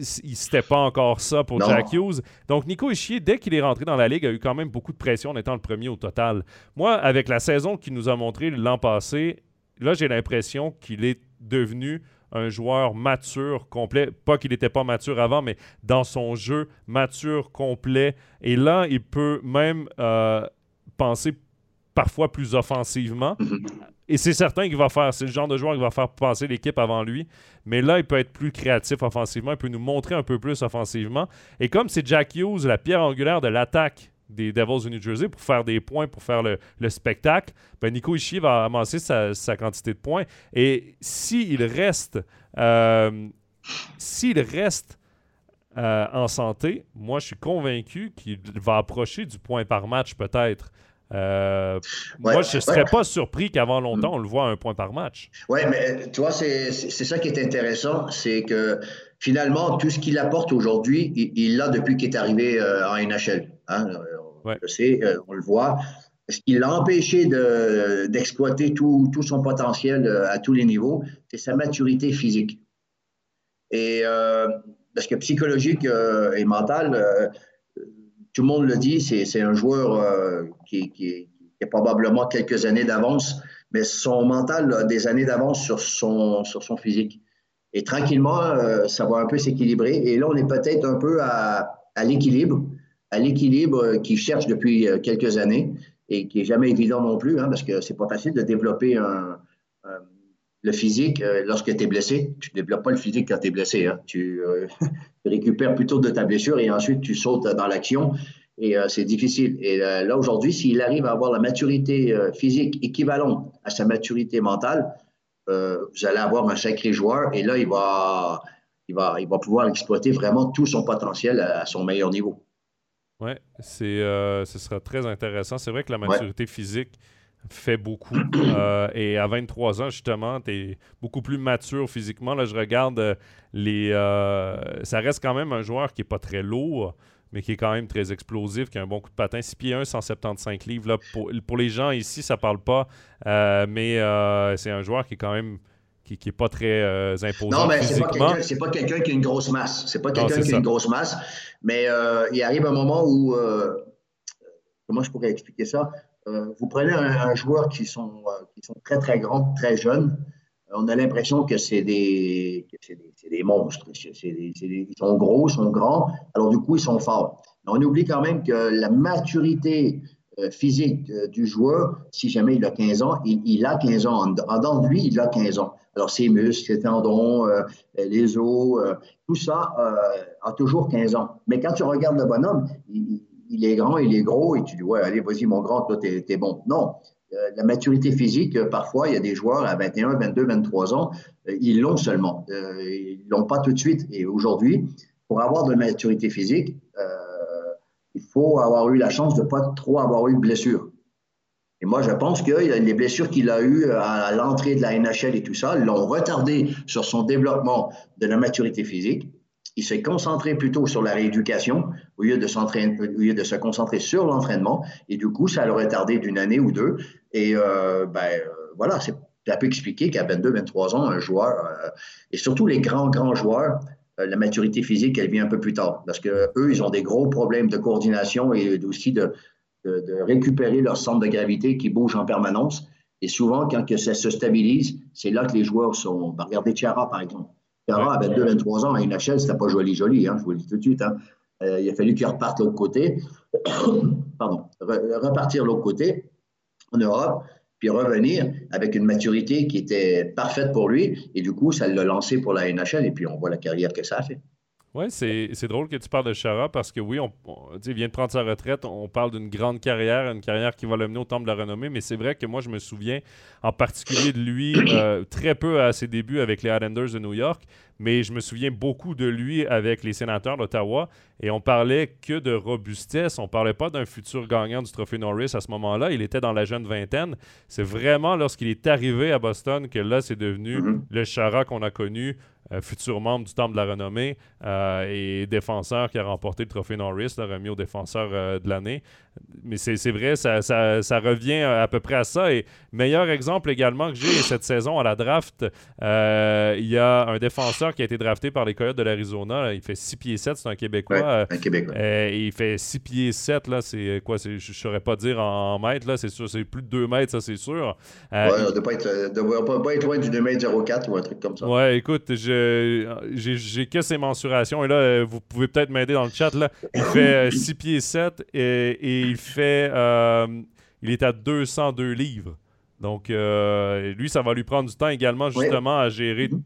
c'était pas encore ça pour Jack Hughes. Donc, Nico Ischier, dès qu'il est rentré dans la ligue, a eu quand même beaucoup de pression en étant le premier au total. Moi, avec la saison qu'il nous a montré l'an passé, là, j'ai l'impression qu'il est devenu un joueur mature, complet. Pas qu'il n'était pas mature avant, mais dans son jeu, mature, complet. Et là, il peut même euh, penser parfois plus offensivement. Mm-hmm. Et c'est certain qu'il va faire, c'est le genre de joueur qui va faire passer l'équipe avant lui. Mais là, il peut être plus créatif offensivement, il peut nous montrer un peu plus offensivement. Et comme c'est Jack Hughes, la pierre angulaire de l'attaque des Devils de New Jersey pour faire des points, pour faire le, spectacle, ben Nico Ishii va amasser sa, quantité de points. Et s'il reste, euh, s'il reste euh, en santé, moi je suis convaincu qu'il va approcher du point par match peut-être. Euh, moi, je ne serais pas surpris qu'avant longtemps, on le voit un point par match. Oui, mais tu vois, c'est ça qui est intéressant, c'est que finalement, tout ce qu'il apporte aujourd'hui, il l'a depuis qu'il est arrivé en NHL. Hein? Je sais, euh, on le voit. Ce qui l'a empêché d'exploiter tout, son potentiel euh, à tous les niveaux, c'est sa maturité physique. Et euh, parce que psychologique et mental, tout le monde le dit, c'est un joueur qui, qui, a probablement quelques années d'avance, mais son mental a des années d'avance sur son, sur son physique. Et tranquillement, ça va un peu s'équilibrer. Et là, on est peut-être un peu à, à l'équilibre à l'équilibre qu'il cherche depuis euh, quelques années et qui n'est jamais évident non plus, hein, parce que c'est pas facile de développer le physique euh, lorsque tu es blessé. Tu ne développes pas le physique quand tu es blessé. Hein. Tu, euh, [LAUGHS] tu, récupères plutôt de ta blessure et ensuite tu sautes dans l'action. et c'est difficile. Et là, aujourd'hui, s'il arrive à avoir la maturité physique équivalente à sa maturité mentale, vous allez avoir un sacré joueur et là, il va, il va, il va pouvoir exploiter vraiment tout son potentiel à, son meilleur niveau. Oui, ce sera très intéressant. C'est vrai que la maturité physique fait beaucoup. [CLEARS THROAT] Euh, et à 23 ans, justement, tu es beaucoup plus mature physiquement. Là, je regarde euh, les. Euh, ça reste quand même un joueur qui n'est pas très lourd, mais qui est quand même très explosif, qui a un bon coup de patin. 6 pieds 1, 175 livres. Là, pour, pour, les gens ici, ça parle pas, mais c'est un joueur qui est quand même. Qui, qui est pas très imposant. Non, mais c'est pas quelqu'un pas quelqu'un qui a une grosse masse. C'est pas quelqu'un qui a une grosse masse. Mais il arrive un moment où. comment je pourrais expliquer ça? Euh, vous prenez un, joueur qui sont, euh, qui sont très, très grands, très jeunes, euh, on a l'impression que c'est des, des, des, monstres. ils sont gros, ils sont grands, alors du coup, ils sont forts. Mais on oublie quand même que la maturité physique du joueur, si jamais il a 15 ans, il, a 15 ans. En dedans de lui, il a 15 ans. Alors, ses muscles, ses tendons, les os, tout ça a toujours 15 ans. Mais quand tu regardes le bonhomme, il, est grand, il est gros, et tu dis, ouais, allez, vas-y, mon grand, toi, t'es es bon. Non. Euh, la maturité physique, euh, parfois, il y a des joueurs à 21, 22, 23 ans, euh, ils l'ont seulement. ils l'ont pas tout de suite. Et aujourd'hui, pour avoir de la maturité physique, il faut avoir eu la chance de ne pas trop avoir eu de blessures. Et moi, je pense que les blessures qu'il a eues à l'entrée de la NHL et tout ça l'ont retardé sur son développement de la maturité physique il s'est concentré plutôt sur la rééducation au lieu de, au lieu de se concentrer sur l'entraînement. Et du coup, ça l'a retardé d'une année ou deux. Et euh, ben, euh, voilà, ça peut expliquer qu'à 22, 23 ans, un joueur, euh, et surtout les grands, grands joueurs, la maturité physique, elle vient un peu plus tard. Parce qu'eux, ils ont des gros problèmes de coordination et aussi de, de, récupérer leur centre de gravité qui bouge en permanence. Et souvent, quand que ça se stabilise, c'est là que les joueurs sont. Ben, regardez Tiara, par exemple. À 22, 23 ans, à une HL, c'était pas joli, joli, hein, je vous le dis tout de suite. Hein. Euh, il a fallu qu'il reparte l'autre côté, [COUGHS] pardon, repartir l'autre côté, en Europe, puis revenir avec une maturité qui était parfaite pour lui. Et du coup, ça l'a lancé pour la NHL, et puis on voit la carrière que ça a fait. Oui, c'est drôle que tu parles de Chara parce que oui, on, il vient de prendre sa retraite. On parle d'une grande carrière, une carrière qui va le mener au temple de la renommée. Mais c'est vrai que moi, je me souviens en particulier de lui [COUGHS] euh, très peu à ses débuts avec les Islanders de New York. Mais je me souviens beaucoup de lui avec les sénateurs d'Ottawa. Et on parlait que de robustesse. On parlait pas d'un futur gagnant du Trophée Norris à ce moment-là. Il était dans la jeune vingtaine. C'est vraiment lorsqu'il est arrivé à Boston que là, c'est devenu mm-hmm. le Chara qu'on a connu futur membre du Temple de la Renommée euh, et défenseur qui a remporté le trophée Norris, remis au défenseur euh, de l'année. Mais c'est vrai, ça, ça, revient à peu près à ça. Et meilleur exemple également que j'ai cette saison à la draft, il y a un défenseur qui a été drafté par les Coyotes de l'Arizona. Il fait 6 pieds 7, c'est un Québécois. un Québécois. il fait 6 pieds 7, là, c'est quoi Je ne saurais pas dire en, mètres, là, c'est sûr, c'est plus de 2 mètres, ça, c'est sûr. ouais, on ne doit pas être, pas, être loin du 2 mètres 04 ou un truc comme ça. Ouais, écoute, j'ai que ses mensurations. Et là, euh, vous pouvez peut-être m'aider dans le chat. Là. Il fait 6 euh, pieds 7 et, il fait. Euh, il est à 202 livres. Donc, lui, ça va lui prendre du temps également, justement, à gérer mm-hmm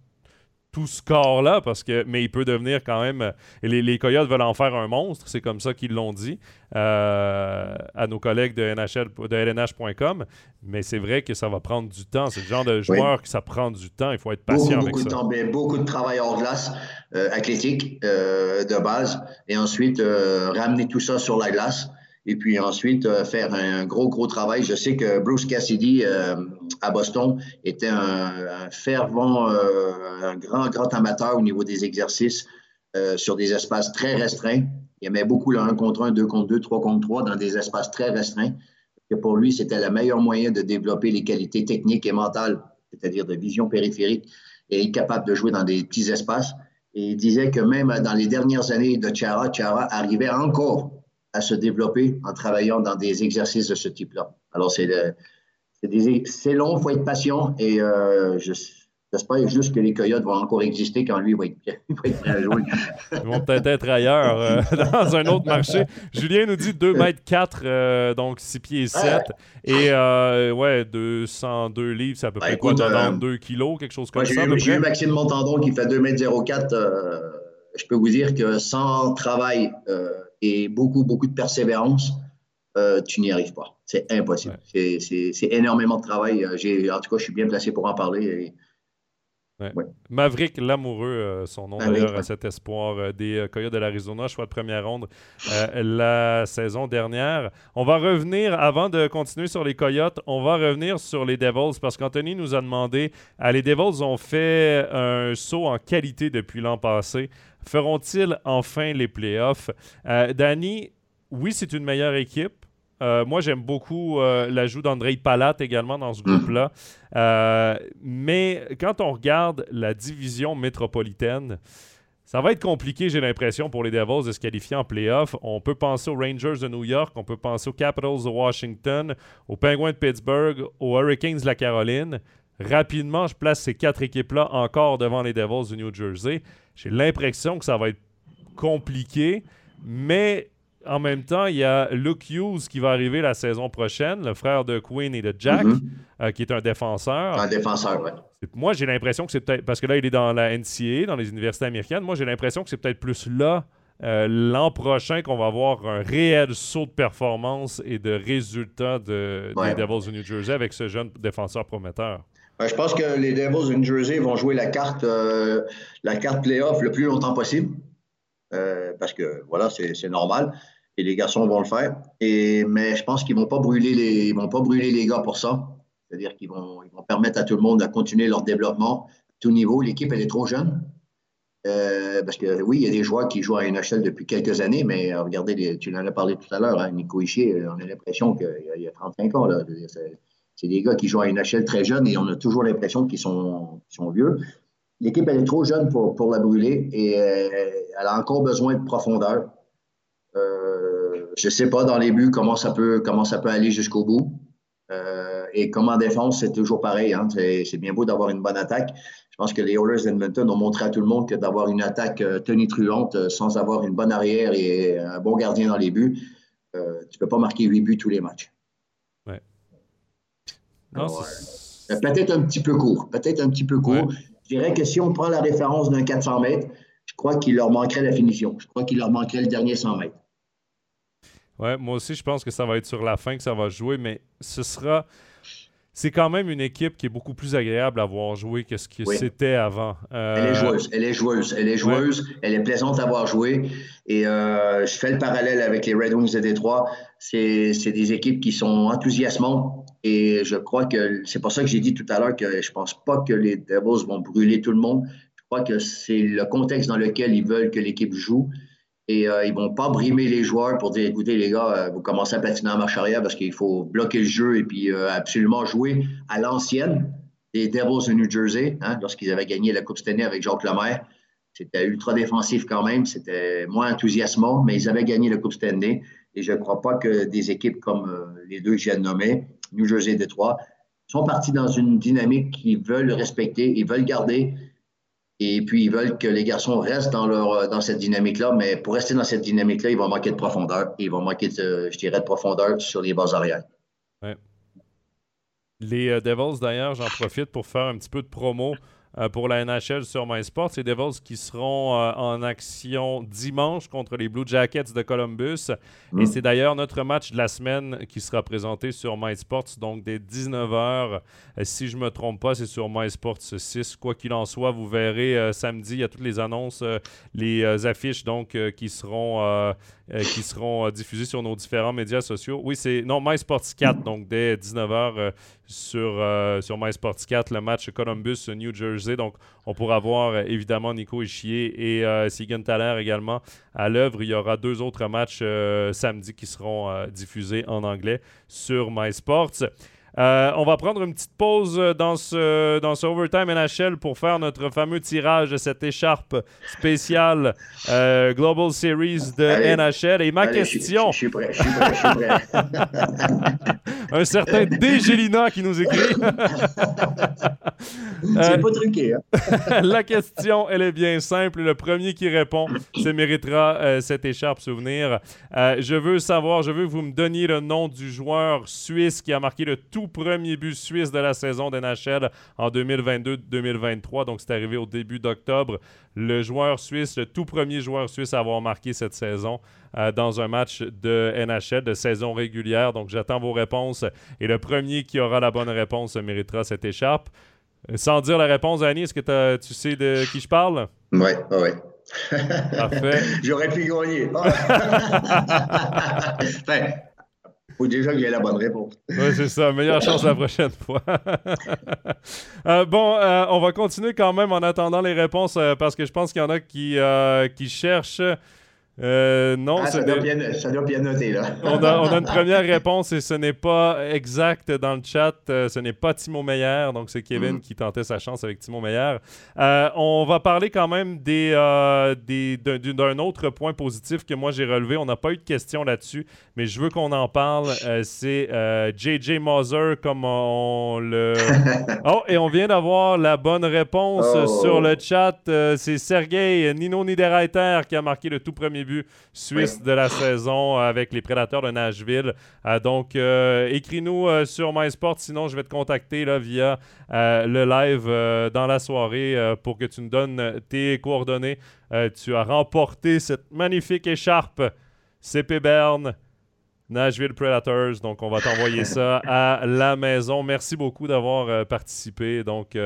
tout ce corps-là, parce que, mais il peut devenir quand même. Les, les Coyotes veulent en faire un monstre, c'est comme ça qu'ils l'ont dit euh, à nos collègues de, NHL, de LNH.com. Mais c'est vrai que ça va prendre du temps. C'est le genre de joueur que ça prend du temps. Il faut être patient beaucoup, avec ça. Ben, beaucoup de travail hors glace, euh, athlétique euh, de base, et ensuite ramener tout ça sur la glace et puis ensuite euh, faire un gros, gros travail. Je sais que Bruce Cassidy euh, à Boston était un, fervent, euh, un grand, grand amateur au niveau des exercices sur des espaces très restreints. Il aimait beaucoup le 1 contre 1, 2 contre 2, 3 contre 3 dans des espaces très restreints. Que pour lui, c'était le meilleur moyen de développer les qualités techniques et mentales, c'est-à-dire de vision périphérique, et être capable de jouer dans des petits espaces. Et il disait que même dans les dernières années de Chara, Chara arrivait encore à se développer en travaillant dans des exercices de ce type-là. Alors, c'est long, il faut être patient et euh, j'espère juste que les Coyotes vont encore exister quand lui va être, [LAUGHS] va être prêt à jouer. Ils vont peut-être être ailleurs, euh, [LAUGHS] dans un autre marché. Julien nous dit 2 mètres 4, euh, donc 6 pieds 7. Et ouais, 202 livres, c'est à peu ben, près quoi, 92 kilos, quelque chose comme ça. J'ai eu Maxime Montandon qui fait 2 mètres 04 je peux vous dire que sans travail et beaucoup, beaucoup de persévérance, tu n'y arrives pas. C'est impossible. C'est énormément de travail. En tout cas, je suis bien placé pour en parler. Maverick Lamoureux, euh, son nom d'ailleurs, à cet espoir euh, des euh, Coyotes de l'Arizona, choix de première ronde [LAUGHS] la saison dernière. On va revenir, avant de continuer sur les Coyotes, on va revenir sur les Devils parce qu'Anthony nous a demandé les Devils ont fait un saut en qualité depuis l'an passé. Feront-ils enfin les playoffs? Danny, oui, c'est une meilleure équipe. Euh, moi, j'aime beaucoup euh, l'ajout d'André Palat également dans ce mm. groupe-là. Euh, mais quand on regarde la division métropolitaine, ça va être compliqué, j'ai l'impression, pour les Devils de se qualifier en playoff. On peut penser aux Rangers de New York, on peut penser aux Capitals de Washington, aux Penguins de Pittsburgh, aux Hurricanes de la Caroline. Rapidement, je place ces quatre équipes-là encore devant les Devils du New Jersey. J'ai l'impression que ça va être compliqué, mais en même temps, il y a Luke Hughes qui va arriver la saison prochaine, le frère de Quinn et de Jack, mhm. euh, qui est un défenseur. Un défenseur, oui. Moi, j'ai l'impression que c'est peut-être. Parce que là, il est dans la NCAA, dans les universités américaines. Moi, j'ai l'impression que c'est peut-être plus là, euh, l'an prochain, qu'on va avoir un réel saut de performance et de résultats de, des Devils de New Jersey avec ce jeune défenseur prometteur. Je pense que les Devils de New Jersey vont jouer la carte, euh, la carte playoff le plus longtemps possible. parce que voilà, c'est normal et les garçons vont le faire. Et, mais je pense qu'ils ne vont, pas brûler les, vont pas brûler les gars pour ça. C'est-à-dire qu'ils vont, ils vont permettre à tout le monde de continuer leur développement à tout niveau. L'équipe, elle est trop jeune. Euh, parce que oui, il y a des joueurs qui jouent à NHL depuis quelques années, mais euh, regardez, tu en as parlé tout à l'heure, hein, Nico Ischier, euh, on a l'impression qu'il y, a 35 ans. C'est des gars qui jouent à NHL très jeunes et on a toujours l'impression qu'ils sont, sont, vieux. L'équipe, elle est trop jeune pour, pour la brûler et elle a encore besoin de profondeur. Euh, je ne sais pas dans les buts comment ça peut, comment ça peut aller jusqu'au bout. Euh, et comme en défense, c'est toujours pareil. Hein. c'est bien beau d'avoir une bonne attaque. Je pense que les Oilers d'Edmonton ont montré à tout le monde que d'avoir une attaque euh, tonitruante sans avoir une bonne arrière et un bon gardien dans les buts, tu ne peux pas marquer huit buts tous les matchs. Ouais. peut-être un petit peu court. Peut-être un petit peu court. Je dirais que si on prend la référence d'un 400 mètres, je crois qu'il leur manquerait la finition. Je crois qu'il leur manquerait le dernier 100 mètres. Ouais, moi aussi, je pense que ça va être sur la fin que ça va jouer, mais ce sera. C'est quand même une équipe qui est beaucoup plus agréable à voir jouer que ce que c'était avant. Euh, elle est joueuse, elle est joueuse, elle est joueuse, elle est plaisante à voir jouer. Et euh, je fais le parallèle avec les Red Wings de Détroit. C'est des équipes qui sont enthousiasmantes. Et je crois que c'est pour ça que j'ai dit tout à l'heure que je pense pas que les Devils vont brûler tout le monde. Je crois que c'est le contexte dans lequel ils veulent que l'équipe joue. Et euh, ils ne vont pas brimer les joueurs pour dire écoutez, les gars, euh, vous commencez à patiner en marche arrière parce qu'il faut bloquer le jeu et puis euh, absolument jouer à l'ancienne des Devils de New Jersey, hein, lorsqu'ils avaient gagné la Coupe Stanley avec Jacques Lemaire. C'était ultra défensif quand même, c'était moins enthousiasmant, mais ils avaient gagné la Coupe Stanley. Et je ne crois pas que des équipes comme les deux que de nommer, New Jersey et Détroit, sont partis dans une dynamique qu'ils veulent respecter, ils veulent garder. Et puis, ils veulent que les garçons restent dans, leur, euh, dans cette dynamique-là. Mais pour rester dans cette dynamique-là, ils vont manquer de profondeur. Ils vont manquer, de, je dirais, de profondeur sur les bases arrière. Les euh, Devils, d'ailleurs, j'en profite pour faire un petit peu de promo euh, pour la NHL sur MySports. Les Devils qui seront euh, en action dimanche contre les Blue Jackets de Columbus. Et mm. c'est d'ailleurs notre match de la semaine qui sera présenté sur MySports, donc dès 19h. Euh, si je ne me trompe pas, c'est sur MySports 6. Quoi qu'il en soit, vous verrez samedi, il y a toutes les annonces, les affiches donc qui seront, qui seront diffusées sur nos différents médias sociaux. Oui, c'est non MySports 4, donc dès 19h sur, sur MySports 4, le match Columbus-New Jersey donc, on pourra voir euh, évidemment Nico Ischier et euh, Sigan Thaler également à l'œuvre. Il y aura deux autres matchs euh, samedi qui seront diffusés en anglais sur MySports. On va prendre une petite pause dans ce, dans ce Overtime NHL pour faire notre fameux tirage de cette écharpe spéciale Global Series de NHL. Et ma question. Je, suis prêt, je suis prêt, je suis prêt. [LAUGHS] un certain Dégélina qui nous écrit. [LAUGHS] C'est pas truqué. Hein? [LAUGHS] la question, elle est bien simple. Le premier qui répond se méritera euh, cette écharpe souvenir. Euh, je veux savoir, je veux que vous me donniez le nom du joueur suisse qui a marqué le tout premier but suisse de la saison d'NHL en 2022-2023. Donc, c'est arrivé au début d'octobre. Le joueur suisse, le tout premier joueur suisse à avoir marqué cette saison euh, dans un match de NHL de saison régulière. Donc, j'attends vos réponses. Et le premier qui aura la bonne réponse méritera cette écharpe. Sans dire la réponse, Annie, est-ce que tu sais de qui je parle? Oui, oui. Parfait. [LAUGHS] J'aurais pu gagner. [LAUGHS] enfin, [LAUGHS] faut déjà que j'ai la bonne réponse. Oui, c'est ça. Meilleure chance la prochaine fois. [LAUGHS] Euh, bon, euh, on va continuer quand même en attendant les réponses euh, parce que je pense qu'il y en a qui, qui cherchent euh, non, ah, ça, doit bien, ça, doit bien, noter, là. [LAUGHS] on, a, on, a, une [LAUGHS] première réponse et ce n'est pas exact dans le chat. Euh, ce n'est pas Timo Meyer, donc c'est Kevin mm. qui tentait sa chance avec Timo Meyer. Euh, on va parler quand même des, d'un autre point positif que moi j'ai relevé. On n'a pas eu de questions là-dessus, mais je veux qu'on en parle. c'est JJ Moser, comme on le. [LAUGHS] Oh, et on vient d'avoir la bonne réponse oh. sur le chat. c'est Sergei Nino Niederreiter qui a marqué le tout premier suisse de la saison avec les Prédateurs de Nashville. Euh, donc, euh, écris-nous euh, sur MySport, sinon je vais te contacter là, via le live dans la soirée pour que tu nous donnes tes coordonnées. tu as remporté cette magnifique écharpe CP Bern. Nashville Predators. Donc, on va t'envoyer ça [LAUGHS] à la maison. Merci beaucoup d'avoir participé. Donc,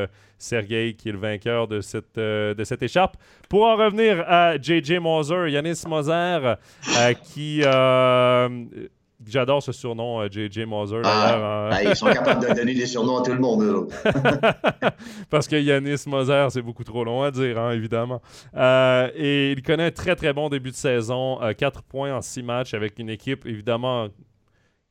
Sergei qui est le vainqueur de cette, euh, de cette échappe. Pour en revenir à JJ Moser, Yanis Moser, euh, qui. Euh, j'adore ce surnom, JJ Moser. Ah, hein. ils sont [LAUGHS] capables de donner des surnoms à tout le monde. [LAUGHS] Parce que Yanis Moser, c'est beaucoup trop long à dire, hein, évidemment. et il connaît un très très bon début de saison. 4 points en 6 matchs avec une équipe, évidemment,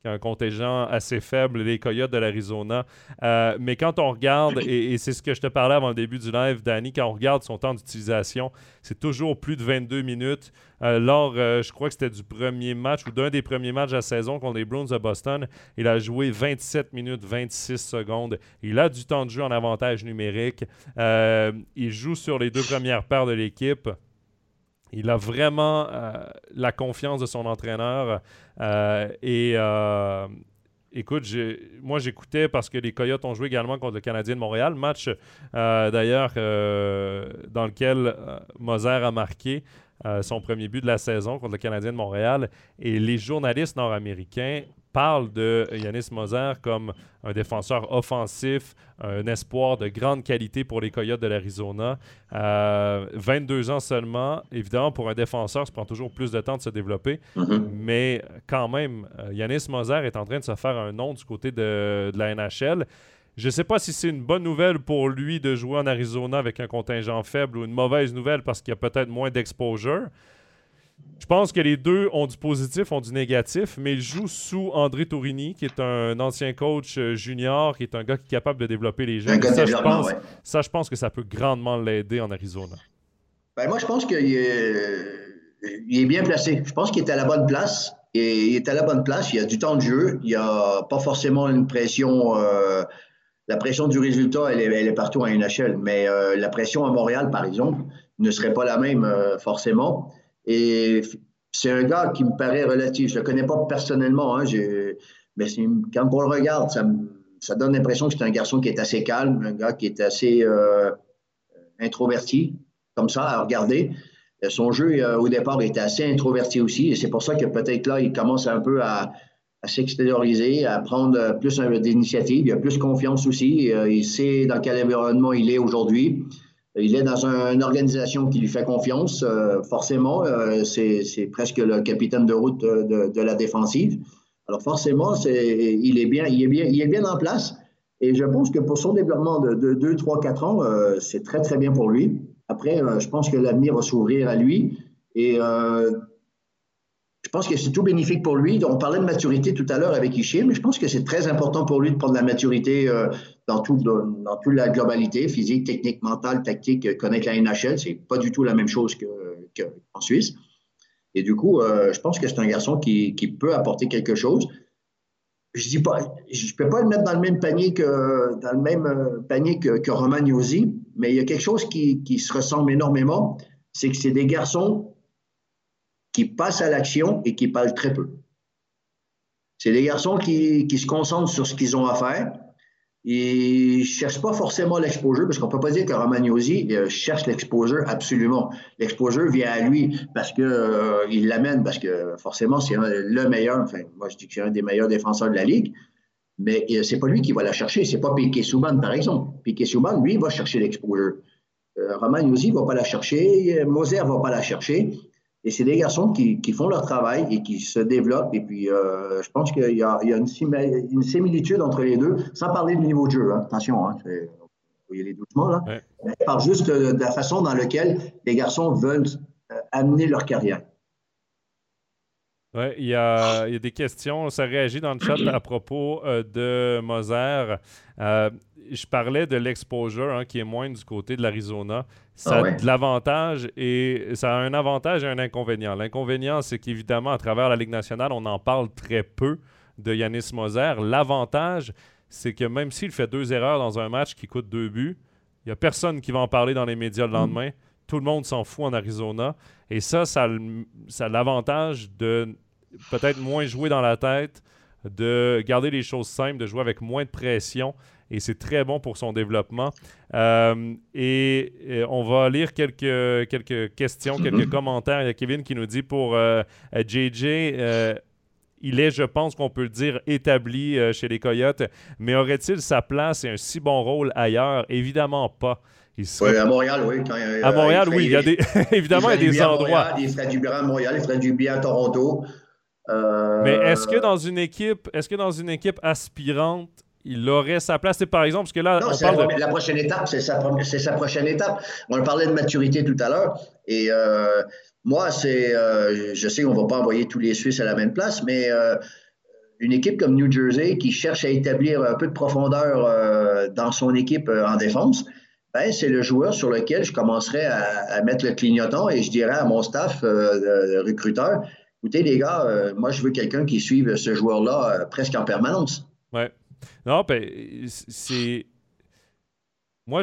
qui a un contingent assez faible, les Coyotes de l'Arizona. Euh, mais quand on regarde, et, c'est ce que je te parlais avant le début du live, Danny, quand on regarde son temps d'utilisation, c'est toujours plus de 22 minutes. Euh, lors, euh, je crois que c'était du premier match ou d'un des premiers matchs de la saison contre les Bruins de Boston, il a joué 27 minutes 26 secondes. Il a du temps de jeu en avantage numérique. il joue sur les deux premières paires de l'équipe. Il a vraiment euh, la confiance de son entraîneur. Euh, et euh, écoute, moi j'écoutais parce que les Coyotes ont joué également contre le Canadien de Montréal, match d'ailleurs dans lequel Moser a marqué. son premier but de la saison contre le Canadien de Montréal. Et les journalistes nord-américains parle de Yanis Moser comme un défenseur offensif, un espoir de grande qualité pour les Coyotes de l'Arizona. 22 euh, ans seulement. Évidemment, pour un défenseur, ça prend toujours plus de temps de se développer. Mm-hmm. Mais quand même, euh, Yanis Moser est en train de se faire un nom du côté de, de la NHL. Je ne sais pas si c'est une bonne nouvelle pour lui de jouer en Arizona avec un contingent faible ou une mauvaise nouvelle parce qu'il y a peut-être moins d'exposure. Je pense que les deux ont du positif, ont du négatif, mais il joue sous André Torini, qui est un ancien coach euh, junior, qui est un gars qui est capable de développer les jeunes. Ça, je pense, ça, je pense que ça peut grandement l'aider en Arizona. Ben, moi, je pense qu'il est... bien placé. Je pense qu'il est à la bonne place. Et il est à la bonne place. Il y a du temps de jeu. Il n'y a pas forcément une pression. Euh, la pression du résultat, elle est, partout à une échelle. Mais euh, la pression à Montréal, par exemple, ne serait pas la même forcément. Et c'est un gars qui me paraît relatif. Je ne le connais pas personnellement, hein, mais quand on le regarde, ça, donne l'impression que c'est un garçon qui est assez calme, un gars qui est assez euh, introverti, comme ça, à regarder. Son jeu, euh, au départ, était assez introverti aussi, et c'est pour ça que peut-être là, il commence un peu à, s'extérioriser, à prendre plus d'initiatives. Il a plus confiance aussi. Euh, il sait dans quel environnement il est aujourd'hui. Il est dans une organisation qui lui fait confiance. Euh, forcément, euh, c'est presque le capitaine de route de, la défensive. Alors forcément, il, est bien, il, est bien, il est bien en place. Et je pense que pour son développement de, 2, 3, 4 ans, euh, c'est très, très bien pour lui. Après, je pense que l'avenir va s'ouvrir à lui. Et je pense que c'est tout bénéfique pour lui. On parlait de maturité tout à l'heure avec Ishii, mais je pense que c'est très important pour lui de prendre la maturité euh, dans, tout, dans, toute la globalité, physique, technique, mentale, tactique, euh, connaître la NHL. C'est pas du tout la même chose qu'en Suisse. Et du coup, euh, je pense que c'est un garçon qui, peut apporter quelque chose. je dis pas, je peux pas le mettre dans le même panier que dans que Romagnosi, mais il y a quelque chose qui, qui se ressemble énormément, c'est que c'est des garçons qui passent à l'action et qui parlent très peu. C'est des garçons qui, qui se concentrent sur ce qu'ils ont à faire, il ne cherche pas forcément l'exposure, parce qu'on ne peut pas dire que Romagnosi euh, cherche l'exposure absolument. L'exposure vient à lui parce qu'il euh, l'amène, parce que forcément, c'est le meilleur, enfin, moi je dis que c'est un des meilleurs défenseurs de la Ligue, mais euh, c'est pas lui qui va la chercher, c'est pas Piquet Souban, par exemple. Piquet Souban, lui, va chercher l'exposure. Euh, Romagnosi ne va pas la chercher, Moser ne va pas la chercher. Et c'est des garçons qui, qui, font leur travail et qui se développent. Et puis, euh, je pense qu'il y a, il y a une, similitude entre les deux, sans parler du niveau de jeu. Hein. Attention, hein, vous y aller doucement. Là. Ouais. Je parle juste de, de, la façon dans laquelle les garçons veulent euh, amener leur carrière. Il y, a, y a des questions. Ça réagit dans le chat à propos euh, de Moser. Euh, je parlais de l'exposure hein, qui est moins du côté de l'Arizona. Ça ah ouais. a de l'avantage et ça a un avantage et un inconvénient. L'inconvénient, c'est qu'évidemment, à travers la Ligue nationale, on en parle très peu de Yanis Moser. L'avantage, c'est que même s'il fait deux erreurs dans un match qui coûte deux buts, il n'y a personne qui va en parler dans les médias le lendemain. Mm. Tout le monde s'en fout en Arizona. Et ça, ça, ça a l'avantage de peut-être moins jouer dans la tête, de garder les choses simples, de jouer avec moins de pression et c'est très bon pour son développement. Euh, et, et, on va lire quelques, quelques questions, [CLEARS THROAT] quelques commentaires. Il y a Kevin qui nous dit pour euh, JJ, euh, il est, je pense qu'on peut le dire, établi euh, chez les Coyotes, mais aurait-il sa place et un si bon rôle ailleurs? Évidemment pas. Oui, à Montréal, oui. Quand, à Montréal, il, oui. Il y a des... [LAUGHS] évidemment, il y a des endroits. Il ferait du bien à Montréal, il ferait du bien à Toronto. Euh... Mais est-ce que dans une équipe, est-ce que dans une équipe aspirante, il aurait sa place? Par exemple, parce que là, non, on parle la, de... la prochaine étape, c'est sa, sa, prochaine étape. On parlait de maturité tout à l'heure. Et euh, moi, c'est, euh, je sais qu'on ne va pas envoyer tous les Suisses à la même place, mais euh, une équipe comme New Jersey qui cherche à établir un peu de profondeur dans son équipe en défense, ben, c'est le joueur sur lequel je commencerai à, mettre le clignotant et je dirais à mon staff de recruteur, écoutez les gars, moi je veux quelqu'un qui suive ce joueur-là presque en permanence. Ouais. Non, ben, c'est. Moi,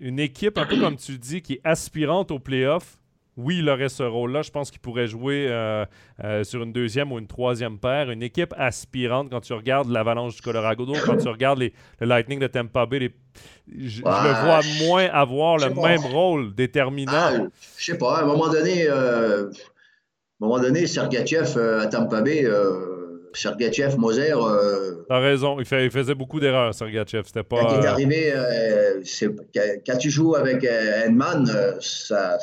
une équipe, un peu comme tu dis, qui est aspirante au playoff, oui, il aurait ce rôle-là. Je pense qu'il pourrait jouer euh, euh, sur une deuxième ou une troisième paire. Une équipe aspirante, quand tu regardes l'Avalanche du Colorado, quand tu regardes les, le Lightning de Tampa Bay, les, je, ouais, le vois moins avoir le pas. même rôle déterminant. Ah, je sais pas. À un moment donné, euh, à un moment donné Sergachev à Tampa Bay Sergachev, Moser. Euh, T'as raison, il, fait, il, faisait beaucoup d'erreurs, Sergachev. C'était pas. Quand il est arrivé, euh, quand tu joues avec euh, Edman, ça,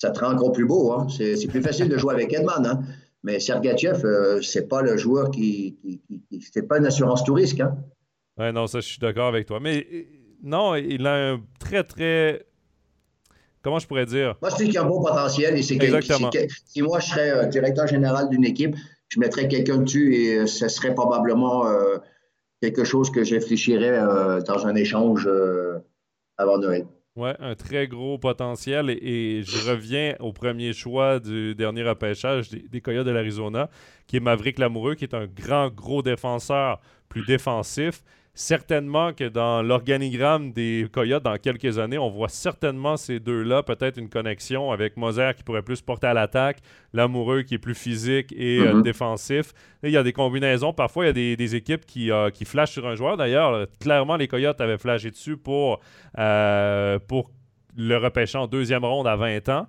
ça te rend encore plus beau. Hein? C'est plus facile de jouer avec Edman. Hein? Mais Sergachev, euh, c'est pas le joueur qui. qui, qui c'est pas une assurance tout risque. Hein? Ouais, non, ça, je suis d'accord avec toi. Mais non, il a un très, très comment je pourrais dire? Moi, je dis qu'il a un bon potentiel et c'est que si moi je serais euh, directeur général d'une équipe, je mettrais quelqu'un dessus et euh, ce serait probablement euh, quelque chose que je réfléchirais euh, dans un échange euh, avant Noël. Oui, un très gros potentiel. Et, et, je reviens au premier choix du dernier repêchage des, des Coyotes de l'Arizona, qui est Maverick Lamoureux, qui est un grand, gros défenseur, plus défensif certainement que dans l'organigramme des Coyotes, dans quelques années, on voit certainement ces deux-là, peut-être une connexion avec Moser qui pourrait plus porter à l'attaque, l'amoureux qui est plus physique et mm -hmm. euh, défensif. Et il y a des combinaisons. Parfois, il y a des, des équipes qui, euh, qui flashent sur un joueur. D'ailleurs, clairement, les Coyotes avaient flashé dessus pour, euh, pour le repêcher en deuxième ronde à 20 ans.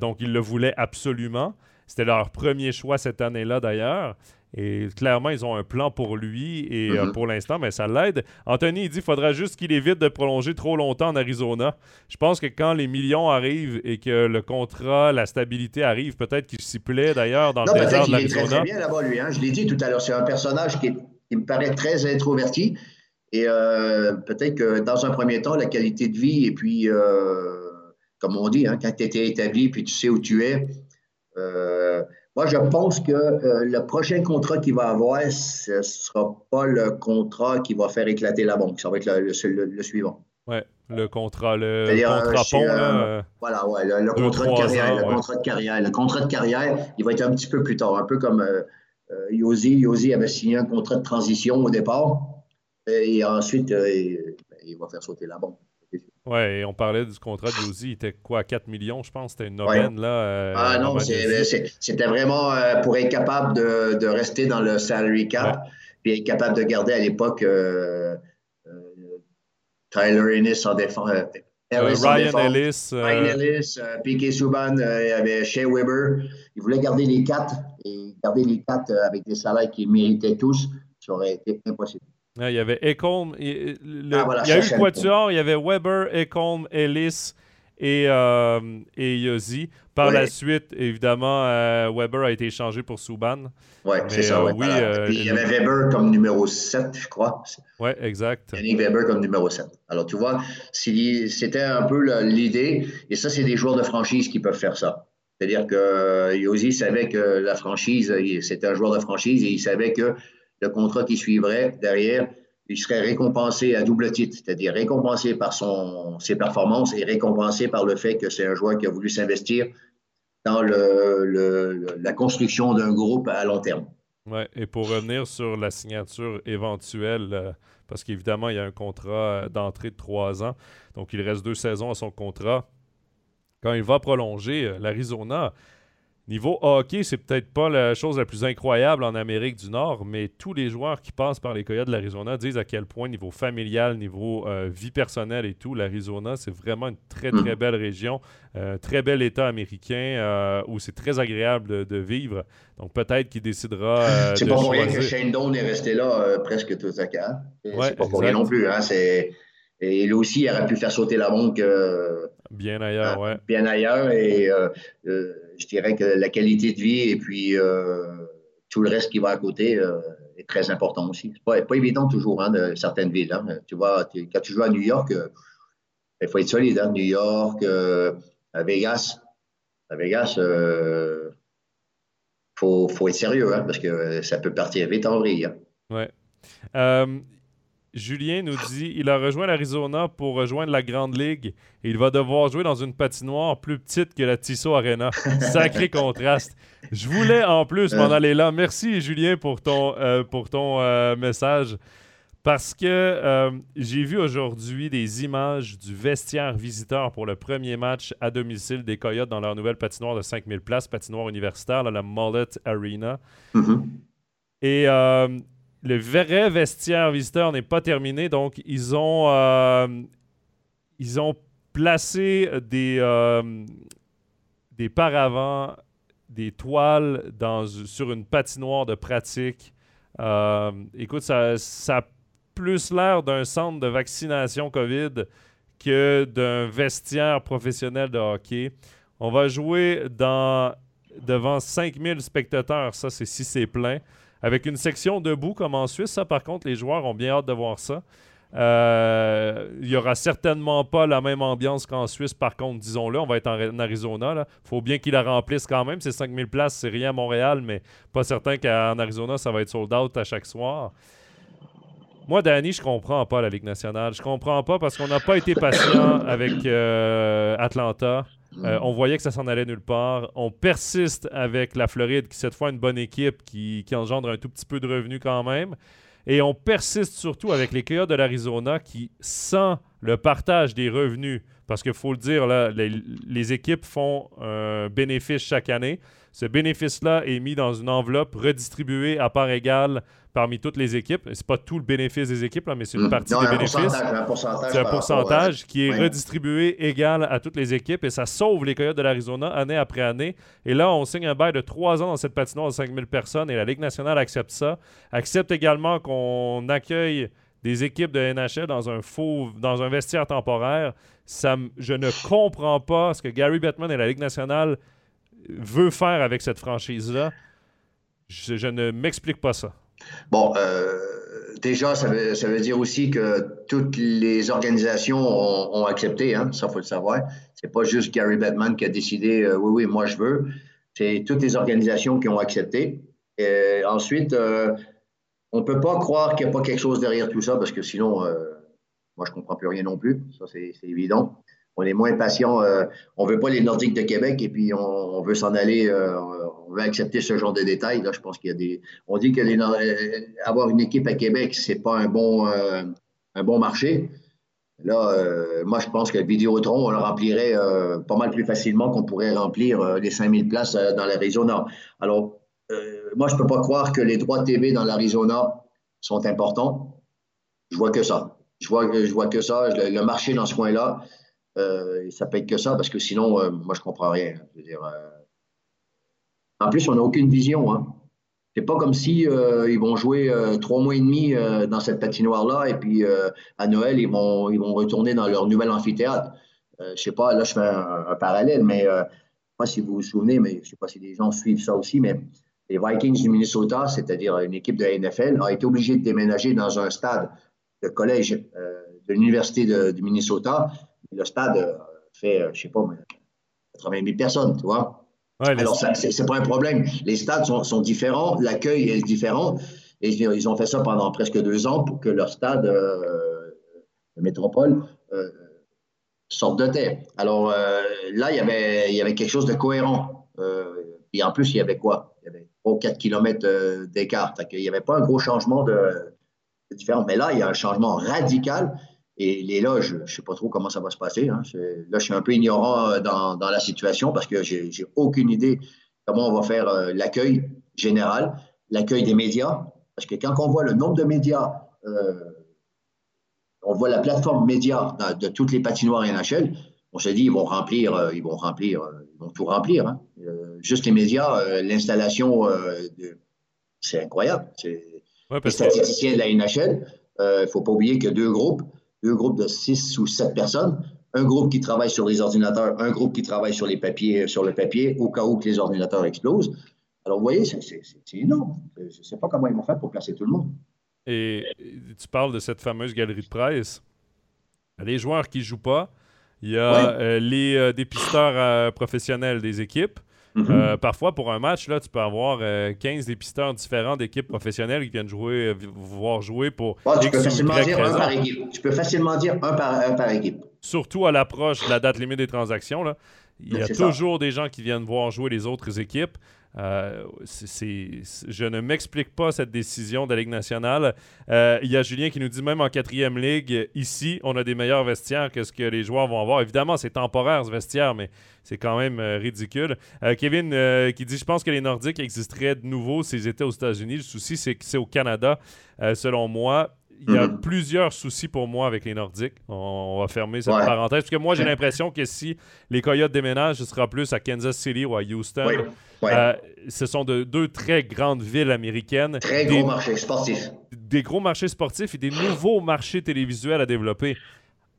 Donc, ils le voulaient absolument. C'était leur premier choix cette année-là, d'ailleurs. Et clairement, ils ont un plan pour lui et mm -hmm. euh, pour l'instant, mais ça l'aide. Anthony, il dit qu'il faudra juste qu'il évite de prolonger trop longtemps en Arizona. Je pense que quand les millions arrivent et que le contrat, la stabilité arrive, peut-être qu'il s'y plaît d'ailleurs dans non, le désert de l'Arizona. très, très bien là-bas, lui. Hein? Je l'ai dit tout à l'heure, c'est un personnage qui, est, qui, me paraît très introverti. Et euh, peut-être que dans un premier temps, la qualité de vie et puis, euh, comme on dit, hein, quand tu étais établi puis tu sais où tu es, moi, je pense que euh, le prochain contrat qu'il va avoir, ce ne sera pas le contrat qui va faire éclater la banque. Ça va être le, le, le suivant. Oui, le contrat, le contrat pont. Euh, voilà, ouais, le, contrat de carrière. Ans, le ouais. contrat de carrière. Le contrat de carrière, il va être un petit peu plus tard, un peu comme euh, Yosi, Yosi avait signé un contrat de transition au départ. Et ensuite, il va faire sauter la bombe. Oui, et on parlait du contrat de Yosi, il était quoi, 4 millions, je pense, c'était une aubaine, là. Euh, ah non, c'était vraiment euh, pour être capable de, rester dans le salary cap, puis être capable de garder à l'époque euh, Tyler Ennis en défense. Ryan Ellis. Ryan Ellis, Piquet Souban, il y avait Shea Weber. Il voulait garder les quatre et garder les quatre avec des salaires qu'ils méritaient tous. Ça aurait été impossible. Il y avait Echolm. Il, ah, y a eu le Quatuor, il y avait Weber, Echolm, Ellis et, euh, et Yossi. Par la suite, évidemment, euh, Weber a été échangé pour Souban. Oui, c'est ça. Euh, oui, il y avait Weber comme numéro 7, je crois. Oui, exact. Yannick Weber comme numéro 7. Alors, tu vois, c'était un peu l'idée. Et ça, c'est des joueurs de franchise qui peuvent faire ça. C'est-à-dire que Yossi savait que la franchise, c'était un joueur de franchise et il savait que le contrat qui suivrait derrière, il serait récompensé à double titre, c'est-à-dire récompensé par son, ses performances et récompensé par le fait que c'est un joueur qui a voulu s'investir dans le, la construction d'un groupe à long terme. Oui, et pour revenir sur la signature éventuelle, euh, parce qu'évidemment, il y a un contrat euh, d'entrée de trois ans, donc il reste deux saisons à son contrat. Quand il va prolonger, euh, l'Arizona, Niveau hockey, c'est peut-être pas la chose la plus incroyable en Amérique du Nord, mais tous les joueurs qui passent par les Coyotes de l'Arizona disent à quel point, niveau familial, niveau euh, vie personnelle et tout, l'Arizona, c'est vraiment une très, très mm. belle région, euh, très bel État américain euh, où c'est très agréable de, vivre. Donc peut-être qu'il décidera. [LAUGHS] c'est pas pour rien que Shane Doan est resté là presque tout à cas. c'est pas pour rien non plus. Hein, et lui aussi, il aurait pu faire sauter la banque. bien ailleurs, ouais. Bien ailleurs. Et je dirais que la qualité de vie et puis euh, tout le reste qui va à côté euh, est très important aussi. C'est pas, pas évident toujours hein, de certaines villes. Hein. Tu vois, quand tu joues à New York, euh, il faut être solide. Hein. New York, à Vegas, à Vegas, il faut, faut, être sérieux parce que ça peut partir vite en vrille. Ouais. Julien nous dit il a rejoint l'Arizona pour rejoindre la Grande Ligue et il va devoir jouer dans une patinoire plus petite que la Tissot Arena. [LAUGHS] Sacré contraste. Je voulais en plus m'en aller là. Merci Julien pour ton, euh, pour ton euh, message. Parce que euh, j'ai vu aujourd'hui des images du vestiaire visiteur pour le premier match à domicile des Coyotes dans leur nouvelle patinoire de 5000 places, patinoire universitaire, la Mullet Arena. Mm-hmm. Et le vrai vestiaire visiteur n'est pas terminé, donc ils ont, euh, ils ont placé des, euh, des paravents, des toiles sur une patinoire de pratique. Euh, écoute, ça, ça a plus l'air d'un centre de vaccination COVID que d'un vestiaire professionnel de hockey. On va jouer dans, devant 5000 spectateurs, ça c'est si c'est plein avec une section debout comme en Suisse. Ça, par contre, les joueurs ont bien hâte de voir ça. Euh, il n'y aura certainement pas la même ambiance qu'en Suisse, par contre, disons-le. On va être en, Arizona. Il faut bien qu'ils la remplissent quand même. C'est 5000 places, c'est rien à Montréal, mais pas certain qu'en Arizona, ça va être sold out à chaque soir. Moi, Danny, je comprends pas la Ligue nationale. Je comprends pas parce qu'on n'a pas été patient avec euh, Atlanta. Euh, on voyait que ça s'en allait nulle part. On persiste avec la Floride, qui cette fois une bonne équipe, qui, engendre un tout petit peu de revenus quand même. Et on persiste surtout avec les Coyotes de l'Arizona qui, sans le partage des revenus, parce qu'il faut le dire, là, les, équipes font un bénéfice chaque année. Ce bénéfice-là est mis dans une enveloppe redistribuée à part égale parmi toutes les équipes. C'est pas tout le bénéfice des équipes, mais c'est une hmm. partie des bénéfices. C'est un pourcentage qui est redistribué égal à toutes les équipes et ça sauve les Coyotes de l'Arizona année après année. Et là, on signe un bail de trois ans dans cette patinoire de 5000 personnes et la Ligue nationale accepte ça. Accepte également qu'on accueille des équipes de NHL dans un faux, dans un vestiaire temporaire. Ça, je ne comprends pas ce que Gary Bettman et la Ligue nationale veut faire avec cette franchise-là. je ne m'explique pas ça. Bon, euh, déjà, ça veut, dire aussi que toutes les organisations ont, accepté, hein, ça, faut le savoir. C'est pas juste Gary Bettman qui a décidé, euh, oui, oui, moi, je veux. C'est toutes les organisations qui ont accepté. Et ensuite, euh, on ne peut pas croire qu'il n'y a pas quelque chose derrière tout ça, parce que sinon, moi, je ne comprends plus rien non plus. Ça, c'est évident. On est moins patient. Euh, on veut pas les Nordiques de Québec et puis on, veut s'en aller. Euh, on veut accepter ce genre de détails. Là, je pense qu'il y a des. On dit que euh, une équipe à Québec, c'est pas un bon, un bon marché. Là, moi, je pense que le Vidéotron, on le remplirait pas mal plus facilement qu'on pourrait remplir les 5000 places dans l'Arizona. Alors, moi, je peux pas croire que les droits TV dans l'Arizona sont importants. Je vois que ça. Je vois, je vois que ça. Le, marché dans ce coin-là, euh, ça peut être que ça, parce que sinon, euh, moi, je comprends rien. Euh, en plus, on n'a aucune vision. Hein. C'est pas comme si ils vont jouer trois mois et demi dans cette patinoire-là, et puis à Noël, ils vont, ils vont retourner dans leur nouvel amphithéâtre. je sais pas, là, je fais un, parallèle, mais je sais pas si vous vous souvenez, mais je sais pas si les gens suivent ça aussi, mais les Vikings du Minnesota, c'est-à-dire une équipe de la NFL, a été obligée de déménager dans un stade de collège de l'Université du Minnesota le stade euh, fait, euh, je sais pas, 80 000 personnes, tu vois. Alors, c'est pas un problème. Les stades sont, différents, l'accueil est différent. Et ils ont fait ça pendant presque deux ans pour que leur stade, euh, métropole, sorte de terre. Alors là, il y, avait, il y avait quelque chose de cohérent. et en plus, il y avait quoi? Il y avait 3 ou 4 km d'écart. Il n'y avait pas un gros changement de, de différent. Mais là, il y a un changement radical et les loges, je ne sais pas trop comment ça va se passer. Hein. Là, je suis un peu ignorant euh, dans, dans la situation parce que j'ai n'ai aucune idée comment on va faire euh, l'accueil général, l'accueil des médias. Parce que quand on voit le nombre de médias, euh, on voit la plateforme média de toutes les patinoires NHL, on se dit ils vont remplir, ils vont remplir, ils vont tout remplir. Hein. juste les médias, l'installation, c'est incroyable. C'est les statisticiens de la NHL. Il ne faut pas oublier que deux groupes deux groupes de six ou sept personnes, un groupe qui travaille sur les ordinateurs, un groupe qui travaille sur les papiers, sur le papier, au cas où que les ordinateurs explosent. Alors, vous voyez, c'est énorme. Je ne sais pas comment ils vont faire pour placer tout le monde. Et tu parles de cette fameuse galerie de presse. Les joueurs qui ne jouent pas, il y a euh, les euh, dépisteurs euh, professionnels des équipes. Mhm. parfois, pour un match, là, tu peux avoir 15 dépisteurs différents d'équipes professionnelles qui viennent jouer, voir jouer pour. tu peux facilement dire un par équipe. Tu peux facilement dire un par, par équipe. Surtout à l'approche de la date limite des transactions. Là. Il y a toujours des gens qui viennent voir jouer les autres équipes. Euh, je ne m'explique pas cette décision de la Ligue nationale. Euh, il y a Julien qui nous dit même en quatrième ligue, ici, on a des meilleurs vestiaires que ce que les joueurs vont avoir. Évidemment, c'est temporaire ce vestiaire, mais c'est quand même euh, ridicule. Kevin qui dit Je pense que les Nordiques existeraient de nouveau s'ils étaient aux États-Unis. Le souci, c'est que c'est au Canada, selon moi il y a mhm. plusieurs soucis pour moi avec les Nordiques. On, va fermer cette parenthèse. Parce que moi, j'ai l'impression que si les Coyotes déménagent, ce sera plus à Kansas City ou à Houston. Euh, ce sont de, deux très grandes villes américaines. Très gros marchés sportifs. Des gros marchés sportifs et des nouveaux marchés télévisuels à développer.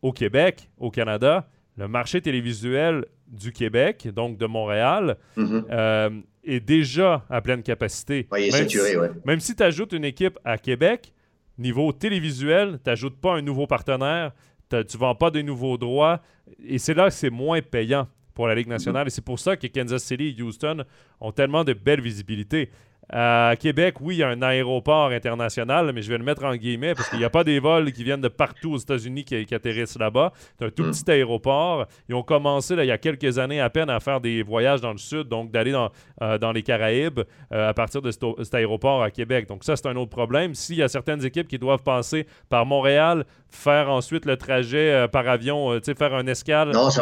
Au Québec, au Canada, le marché télévisuel du Québec, donc de Montréal, mhm. euh, est déjà à pleine capacité. il est saturé, même si tu ajoutes une équipe à Québec, Niveau télévisuel, tu n'ajoutes pas un nouveau partenaire, tu ne vends pas de nouveaux droits, et c'est là que c'est moins payant pour la Ligue nationale. Et c'est pour ça que Kansas City et Houston ont tellement de belles visibilités. À Québec, oui, il y a un aéroport international, mais je vais le mettre en guillemets parce qu'il n'y a pas des vols qui viennent de partout aux États-Unis qui, atterrissent là-bas. C'est un tout hmm. petit aéroport. Ils ont commencé là, il y a quelques années à peine à faire des voyages dans le sud, donc d'aller dans, euh, dans les Caraïbes euh, à partir de cet, aéroport à Québec. Donc ça, c'est un autre problème. S'il y a certaines équipes qui doivent passer par Montréal, faire ensuite le trajet euh, par avion, tu sais, faire un escale, non, ça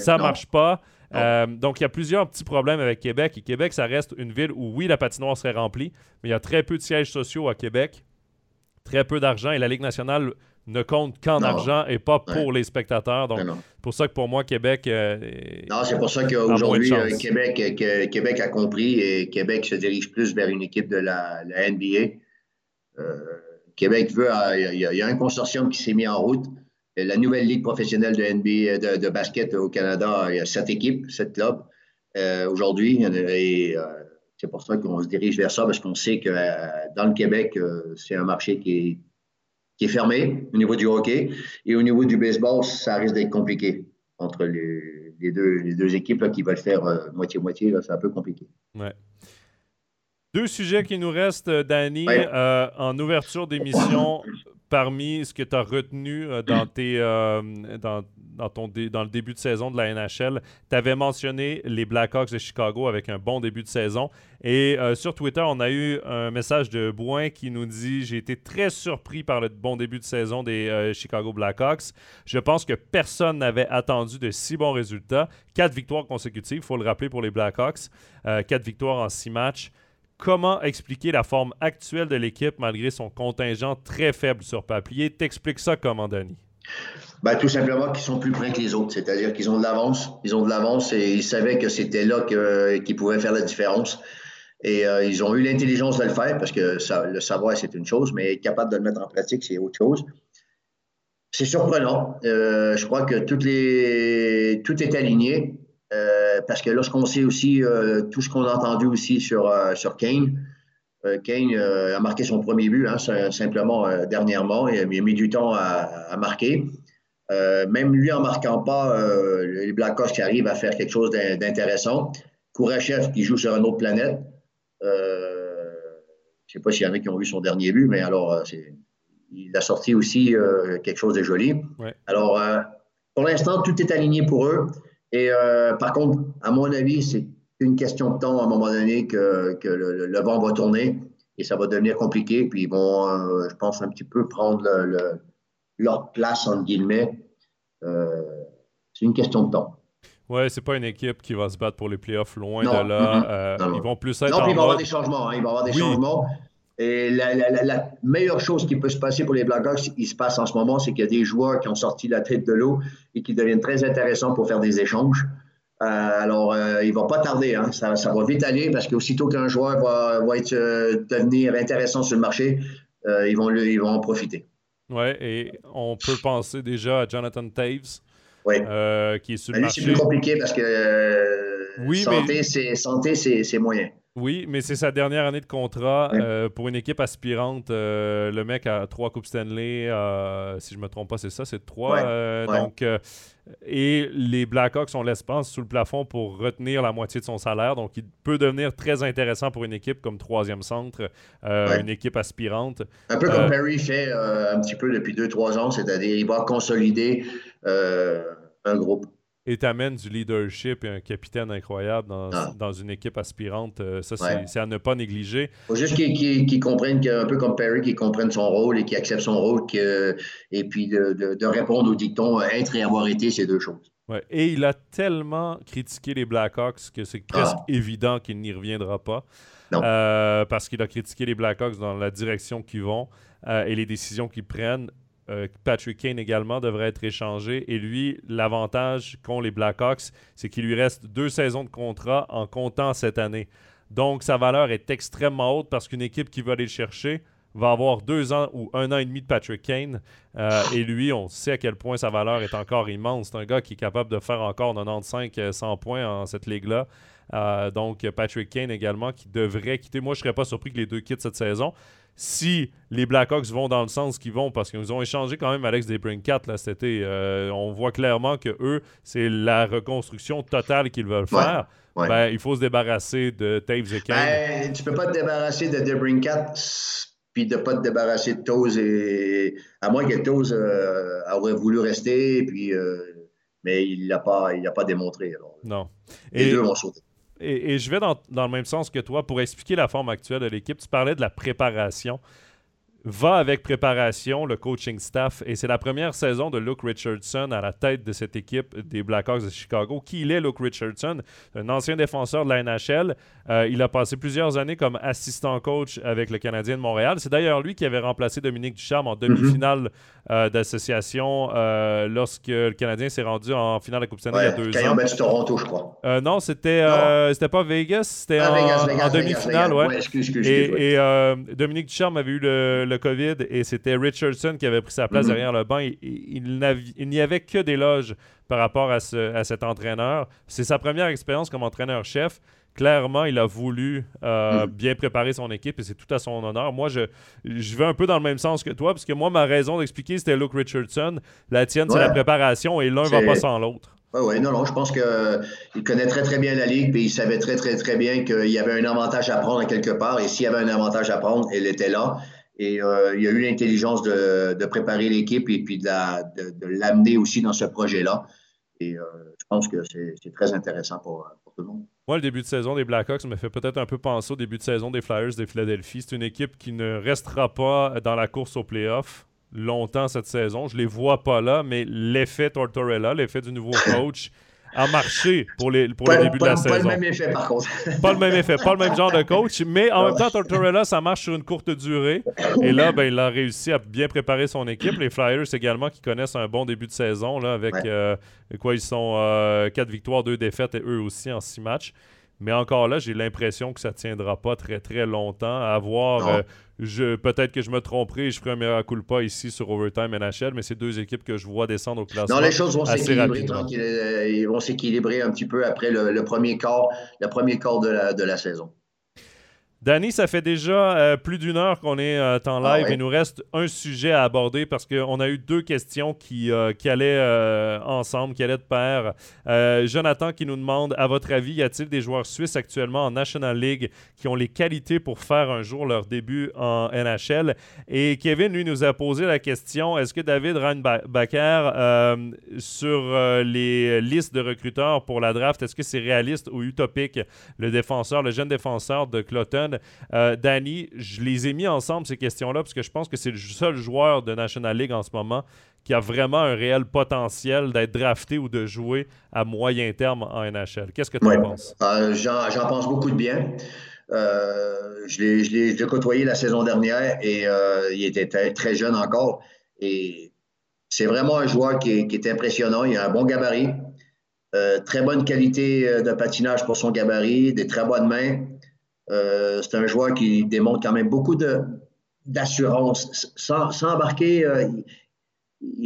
ça, marche pas. Euh, donc, il y a plusieurs petits problèmes avec Québec. Et Québec, ça reste une ville où, oui, la patinoire serait remplie, mais il y a très peu de sièges sociaux à Québec, très peu d'argent, et la Ligue nationale ne compte qu'en argent et pas pour les spectateurs. Donc, c'est pour ça que pour moi, Québec. Euh, non, c'est pour ça qu'aujourd'hui, euh, Québec, Québec a compris et Québec se dirige plus vers une équipe de la, NBA. Québec veut. Il y, y, a un consortium qui s'est mis en route la nouvelle ligue professionnelle de NBA de, basket au Canada, il y a sept équipes, sept clubs euh, aujourd'hui. Et euh, c'est pour ça qu'on se dirige vers ça, parce qu'on sait que euh, dans le Québec, c'est un marché qui est, qui est, fermé au niveau du hockey. Et au niveau du baseball, ça risque d'être compliqué entre les, deux, les deux équipes qui veulent faire moitié-moitié. c'est un peu compliqué. Ouais. Deux sujets qui nous restent, Danny, en ouverture d'émission parmi ce que tu as retenu euh, dans, tes, euh, dans, le début de saison de la NHL, tu avais mentionné les Blackhawks de Chicago avec un bon début de saison. Et euh, sur Twitter, on a eu un message de Bouin qui nous dit J'ai été très surpris par le bon début de saison des Chicago Blackhawks. Je pense que personne n'avait attendu de si bons résultats. Quatre victoires consécutives, il faut le rappeler pour les Blackhawks. quatre victoires en six matchs comment expliquer la forme actuelle de l'équipe malgré son contingent très faible sur papier? T'expliques ça comment, Denis? Ben, tout simplement qu'ils sont plus près que les autres, c'est-à-dire qu'ils ont de l'avance. Ils ont de l'avance et ils savaient que c'était là qu'ils pouvaient faire la différence. Et euh, ils ont eu l'intelligence de le faire parce que le savoir, c'est une chose, mais être capable de le mettre en pratique, c'est autre chose. C'est surprenant. Euh, je crois que toutes les... tout est aligné. Euh, parce que lorsqu'on sait aussi euh, tout ce qu'on a entendu aussi sur, euh, sur Kane, Kane a marqué son premier but, hein, simplement dernièrement. Il a, mis du temps à, marquer. même lui en marquant pas, les Blackhawks qui arrivent à faire quelque chose d'intéressant. Kourachev qui joue sur une autre planète. je ne sais pas s'il y en a qui ont vu son dernier but, mais alors il a sorti aussi quelque chose de joli. Alors, pour l'instant, tout est aligné pour eux. Et euh, par contre, à mon avis, c'est une question de temps à un moment donné que, le, vent va tourner et ça va devenir compliqué. Puis ils vont, euh, je pense, un petit peu prendre leur place, entre guillemets. Euh, c'est une question de temps. Ouais, c'est pas une équipe qui va se battre pour les playoffs loin de là. ils vont plus être. Non, puis il va y avoir des changements. Hein, il va y avoir des changements. Et la, meilleure chose qui peut se passer pour les Blackhawks, il se passe en ce moment, c'est qu'il y a des joueurs qui ont sorti la tête de l'eau et qui deviennent très intéressants pour faire des échanges. Euh, alors, euh, il ne va pas tarder, hein. ça, va vite aller parce qu'aussitôt qu'un joueur va, être, euh, devenir intéressant sur le marché, ils, vont ils vont en profiter. Oui, et on peut penser déjà à Jonathan Taves, qui est sur le marché. C'est plus compliqué parce que oui, santé, c'est moyen. Oui, mais c'est sa dernière année de contrat euh, pour une équipe aspirante. Euh, le mec a trois Coupes Stanley, euh, si je ne me trompe pas, c'est ça, c'est trois. Donc, et les Blackhawks ont l'espace sous le plafond pour retenir la moitié de son salaire. Donc, il peut devenir très intéressant pour une équipe comme troisième centre, une équipe aspirante. Un peu comme Perry fait un petit peu depuis deux, trois ans, c'est-à-dire il va consolider un groupe et t'amènes du leadership et un capitaine incroyable dans, ah. dans une équipe aspirante. Euh, ça, c'est à ne pas négliger. Il faut juste qu'ils comprennent, un peu comme Perry, qu'ils comprennent son rôle et qu'ils acceptent son rôle et puis de, de, répondre au dicton être et avoir été, c'est deux choses. Ouais. Et il a tellement critiqué les Blackhawks que c'est presque ah. évident qu'il n'y reviendra pas. Euh, parce qu'il a critiqué les Blackhawks dans la direction qu'ils vont euh, et les décisions qu'ils prennent. Euh, Patrick Kane également devrait être échangé. Et lui, l'avantage qu'ont les Blackhawks, c'est qu'il lui reste deux saisons de contrat en comptant cette année. Donc, sa valeur est extrêmement haute parce qu'une équipe qui va aller le chercher va avoir deux ans ou un an et demi de Patrick Kane. Euh, et lui, on sait à quel point sa valeur est encore immense. C'est un gars qui est capable de faire encore 95-100 points en cette ligue-là. Euh, donc, Patrick Kane également qui devrait quitter. Moi, je ne serais pas surpris que les deux quittent cette saison si les Blackhawks vont dans le sens qu'ils vont, parce qu'ils ont échangé quand même Alex Debrincat là, cet été, euh, on voit clairement que eux, c'est la reconstruction totale qu'ils veulent faire. Ben, il faut se débarrasser de Taves et Kane. Ben, tu peux pas te débarrasser de Debrincat puis de pas te débarrasser de Toz et à moins que Toz euh, aurait voulu rester puis euh, mais il l'a pas il l'a pas démontré non. Les deux vont sauter et, je vais dans, dans, le même sens que toi pour expliquer la forme actuelle de l'équipe. Tu parlais de la préparation va avec préparation le coaching staff et c'est la première saison de Luke Richardson à la tête de cette équipe des Blackhawks de Chicago. Qui il est, Luke Richardson? Un ancien défenseur de la NHL. Euh, il a passé plusieurs années comme assistant coach avec le Canadien de Montréal. C'est d'ailleurs lui qui avait remplacé Dominique Ducharme en demi-finale euh, d'association euh, lorsque le Canadien s'est rendu en finale de la Coupe Stanley il y a deux ans. Ils Toronto, je crois. non, c'était c'était pas Vegas, c'était ah, en, demi-finale. Ouais. et, et Dominique Ducharme avait eu le le COVID et c'était Richardson qui avait pris sa place mhm. derrière le banc. Il, il, n'y avait que des loges par rapport à, cet entraîneur. C'est sa première expérience comme entraîneur-chef. Clairement, il a voulu euh, mhm. bien préparer son équipe et c'est tout à son honneur. Moi, je, je vais un peu dans le même sens que toi, parce que moi, ma raison d'expliquer, c'était Luke Richardson. La tienne, c'est la préparation et l'un va pas sans l'autre. Oui, oui, non, non, je pense qu'il connaît très, très bien la Ligue, et il savait très, très, très bien qu'il y avait un avantage à prendre quelque part, et s'il y avait un avantage à prendre, il était là. Et euh, il a eu l'intelligence de, préparer l'équipe et puis de, l'amener aussi dans ce projet-là. Et euh, je pense que c'est très intéressant pour, tout le monde. Moi, le début de saison des Blackhawks me fait peut-être un peu penser au début de saison des Flyers de Philadelphie. C'est une équipe qui ne restera pas dans la course aux playoffs longtemps cette saison. Je les vois pas là, mais l'effet Tortorella, l'effet du nouveau coach, a marché pour, les, pour le début de la saison. Pas le même effet, par contre. pas le même effet, pas le même genre de coach, mais en même temps, Tortorella, ça marche sur une courte durée. Et là, ben, il a réussi à bien préparer son équipe. Les Flyers également, qui connaissent un bon début de saison, là, avec euh, quoi, ils sont euh, 4 victoires, 2 défaites, et eux aussi en 6 matchs. Mais encore là, j'ai l'impression que ça ne tiendra pas très très longtemps. À voir, euh, je, peut-être que je me tromperai et je ferai un miracle pas ici sur Overtime NHL, mais c'est deux équipes que je vois descendre au classement. Non, les choses vont s'équilibrer euh, Ils vont s'équilibrer un petit peu après le, premier quart, le premier quart de la, de la saison. Danny, ça fait déjà euh, plus d'une heure qu'on est euh, en ah live. Il nous reste un sujet à aborder parce qu'on a eu deux questions qui, euh, qui allaient ensemble, qui allaient de pair. Jonathan qui nous demande À votre avis, y a-t-il des joueurs suisses actuellement en National League qui ont les qualités pour faire un jour leur début en NHL Et Kevin, lui, nous a posé la question Est-ce que David Reinbacher, sur les listes de recruteurs pour la draft, est-ce que c'est réaliste ou utopique? Le défenseur, le jeune défenseur de Cloton euh, Danny, je les ai mis ensemble, ces questions-là, parce que je pense que c'est le seul joueur de National League en ce moment qui a vraiment un réel potentiel d'être drafté ou de jouer à moyen terme en NHL. Qu'est-ce que tu en penses? Euh, j'en pense beaucoup de bien. Euh, je l'ai côtoyé la saison dernière et il était très, jeune encore. Et c'est vraiment un joueur qui est, qui est, impressionnant. Il a un bon gabarit, très bonne qualité de patinage pour son gabarit, des très bonnes mains. Euh, c'est un joueur qui démontre quand même beaucoup d'assurance, sans, embarquer. Euh,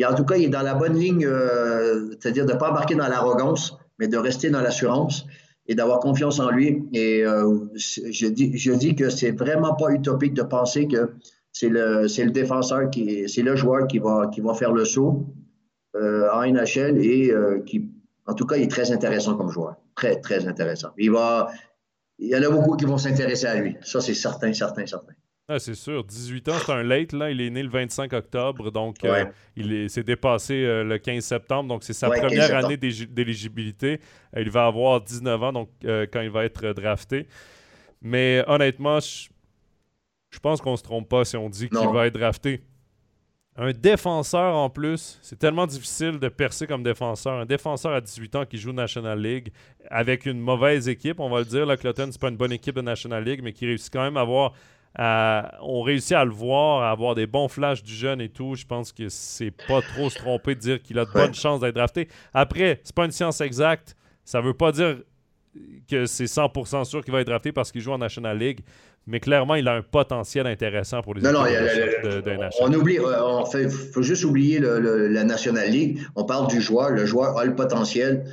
en tout cas, il est dans la bonne ligne, euh, c'est-à-dire de ne pas embarquer dans l'arrogance, mais de rester dans l'assurance et d'avoir confiance en lui. Et je, dis, je dis que vraiment pas utopique de penser que c'est le, le défenseur c'est le joueur qui va, qui va faire le saut en NHL et qui, en tout cas, il est très intéressant comme joueur. Très, très intéressant. Il va, il y en a beaucoup qui vont s'intéresser à lui. Ça, c'est certain, certain, certain. Ah, c'est sûr. 18 ans, c'est un late. Là. Il est né le 25 octobre, donc euh, il s'est dépassé euh, le 15 septembre. Donc, c'est sa première année d'éligibilité. Euh, il va avoir 19 ans donc, quand il va être drafté. Mais honnêtement, je, je pense qu'on ne se trompe pas si on dit qu'il va être drafté. Un défenseur en plus, c'est tellement difficile de percer comme défenseur. Un défenseur à 18 ans qui joue National League avec une mauvaise équipe, on va le dire. La Cloton, c'est pas une bonne équipe de National League, mais qui réussit quand même à avoir. on réussit à le voir, à avoir des bons flashs du jeune et tout. Je pense que c'est pas trop se tromper de dire qu'il a de bonnes chances d'être drafté. Après, c'est pas une science exacte. Ça veut pas dire que c'est 100% sûr qu'il va être drafté parce qu'il joue en National League mais clairement, il a un potentiel intéressant pour les non, non, de, On oublie, euh, il faut juste oublier la National League. On parle du joueur. Le joueur a le potentiel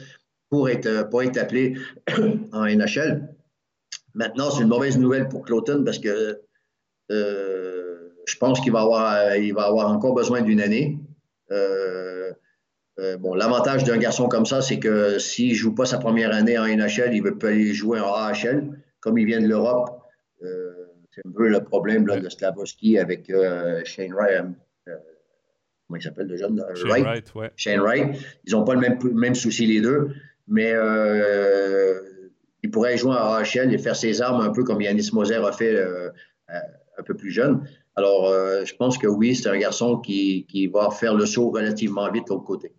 pour être, pour être appelé [CLEARS THROAT] en NHL. Maintenant, c'est une mauvaise nouvelle pour Cloton parce que euh, je pense qu'il va avoir, il va avoir encore besoin d'une année. Euh, bon, l'avantage d'un garçon comme ça, c'est que s'il ne joue pas sa première année en NHL, il peut aller jouer en AHL, comme il vient de l'Europe. Euh, c'est un peu le problème de Slavovski avec euh, Shane Wright. Euh, comment il s'appelle le jeune? Shane Wright? Shane Wright. Ils n'ont pas le même, même souci les deux, mais il pourrait jouer à AHL et faire ses armes un peu comme Yanis Moser a fait un peu plus jeune. Alors, je pense que oui, c'est un garçon qui, qui, va faire le saut relativement vite de l'autre côté.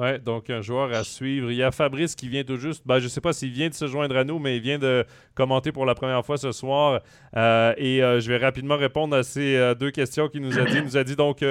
Oui, donc un joueur à suivre. Il y a Fabrice qui vient tout juste, ben, je ne sais pas s'il vient de se joindre à nous, mais il vient de commenter pour la première fois ce soir. Euh, et euh, je vais rapidement répondre à ces euh, deux questions qu'il nous a dit. Il nous a dit donc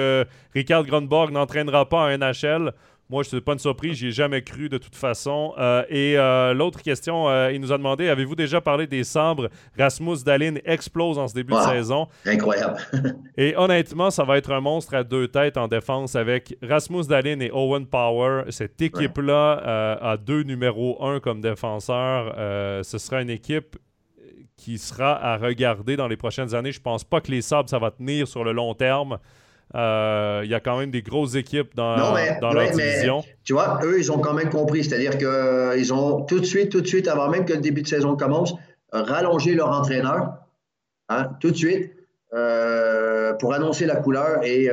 Ricard Grunborg n'entraînera pas en NHL. Moi, je ne suis pas une surprise, j'y ai jamais cru de toute façon. Euh, et euh, l'autre question, euh, il nous a demandé avez-vous déjà parlé des sabres? Rasmus Dalin explose en ce début de saison. Incroyable. [LAUGHS] et honnêtement, ça va être un monstre à deux têtes en défense avec Rasmus Dalin et Owen Power. Cette équipe-là a deux numéros un comme défenseurs. ce sera une équipe qui sera à regarder dans les prochaines années. Je pense pas que les sabres, ça va tenir sur le long terme. Euh, il y a quand même des grosses équipes dans, dans leur division. tu vois, eux, ils ont quand même compris. C'est-à-dire qu'ils euh, ont tout de suite, tout de suite, avant même que le début de saison commence, rallongé leur entraîneur. Hein, tout de suite. pour annoncer la couleur et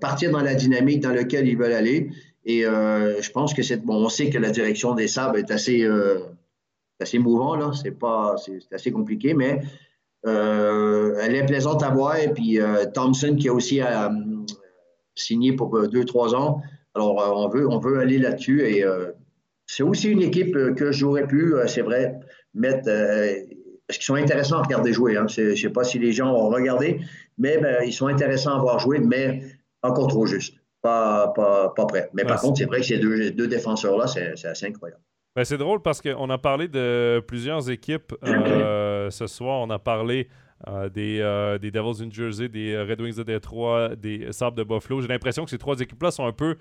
partir dans la dynamique dans laquelle ils veulent aller. Et je pense que c'est bon. On sait que la direction des sables est assez, assez mouvant là. C'est pas, c'est assez compliqué, mais elle est plaisante à voir. Et puis Thompson qui a aussi signé pour deux trois ans. Alors on veut, on veut aller là-dessus et c'est aussi une équipe que j'aurais pu, c'est vrai, mettre parce qu'ils sont intéressants à regarder jouer. Hein. Je ne sais pas si les gens ont regardé, mais ben, ils sont intéressants à voir jouer, mais encore trop juste. Pas, pas, pas prêt. Mais par contre, c'est vrai que ces deux, deux défenseurs-là, c'est assez incroyable. Ben, c'est drôle parce qu'on a parlé de plusieurs équipes [CLEARS THROAT] euh, ce soir. On a parlé euh, des, euh, des, Devils in Jersey, des Red Wings de Détroit, des Sabres de Buffalo. J'ai l'impression que ces trois équipes-là sont un peu,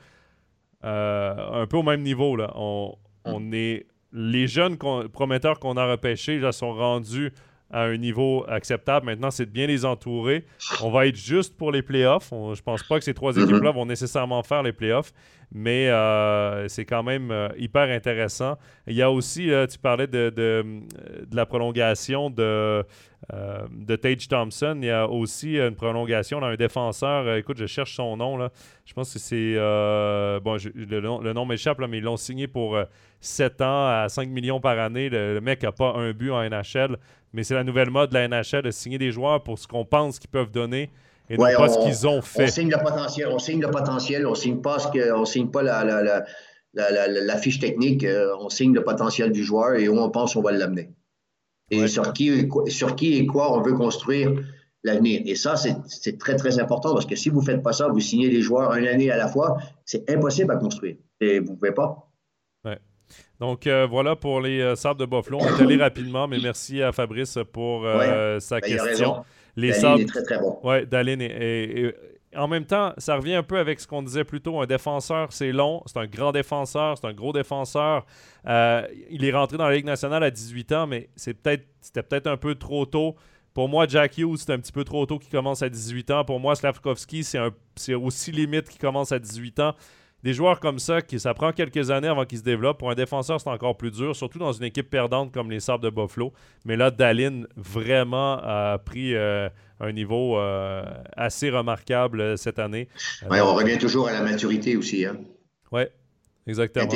un peu au même niveau. Là. On, on mm. est les jeunes prometteurs qu'on a repêchés là, sont rendus à un niveau acceptable. Maintenant, c'est de bien les entourer. On va être juste pour les playoffs. Je je pense pas que ces trois mm-hmm. équipes-là vont nécessairement faire les playoffs, mais euh, c'est quand même euh, hyper intéressant. Il y a aussi, tu parlais de, de, la prolongation de, euh, de Tage Thompson. Il y a aussi une prolongation d'un défenseur. écoute, je cherche son nom. Là. Je pense que c'est. bon, le, nom, m'échappe, mais ils l'ont signé pour 7 ans à 5 millions par année. Le, mec n'a pas un but en NHL, mais c'est la nouvelle mode de la NHL de signer des joueurs pour ce qu'on pense qu'ils peuvent donner et non pas ce qu'ils ont fait. On signe le potentiel, on signe le potentiel, on signe pas ce que, on signe pas la, la, la, la fiche technique, euh, on signe le potentiel du joueur et où on pense qu'on va l'amener. Et sur, qui, sur qui et quoi on veut construire l'avenir. Et ça, c'est très, très important parce que si vous ne faites pas ça, vous signez les joueurs une année à la fois, c'est impossible à construire. Et vous ne pouvez pas. Donc euh, voilà pour les euh, sables de Buffalo. On est allé rapidement, mais merci à Fabrice pour euh, sa ben, question. Les sables... est très très bon. Oui, Daline est, en même temps, ça revient un peu avec ce qu'on disait plus tôt. Un défenseur, c'est long. C'est un grand défenseur. C'est un gros défenseur. il est rentré dans la Ligue nationale à 18 ans, mais c'est peut-être, c'était peut-être un peu trop tôt. Pour moi, Jack Hughes, c'est un petit peu trop tôt qu'il commence à 18 ans. Pour moi, Slavkovski, c'est, c'est aussi limite qu'il commence à 18 ans des joueurs comme ça, qui, ça prend quelques années avant qu'ils se développent. Pour un défenseur, c'est encore plus dur, surtout dans une équipe perdante comme les Sabres de Buffalo. Mais là, Dalin vraiment a pris euh, un niveau euh, assez remarquable euh, cette année. Ouais, on revient toujours à la maturité aussi. Hein? Oui, exactement.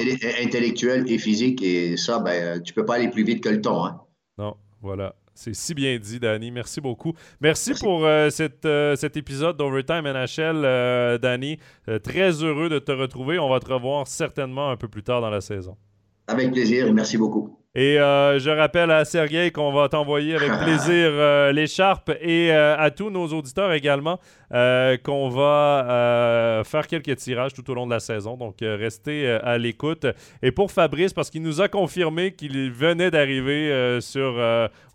intellectuel et physique, et ça, ben, tu peux pas aller plus vite que le temps. Hein? Non, voilà. C'est si bien dit, Danny. Merci beaucoup. Merci, pour euh, euh, cet épisode d'Overtime NHL, euh, Danny. très heureux de te retrouver. On va te revoir certainement un peu plus tard dans la saison. Avec plaisir merci beaucoup. Et euh, je rappelle à Sergei qu'on va t'envoyer avec [LAUGHS] plaisir euh, l'écharpe et euh, à tous nos auditeurs également qu'on va faire quelques tirages tout au long de la saison. Donc restez à l'écoute. Et pour Fabrice, parce qu'il nous a confirmé qu'il venait d'arriver sur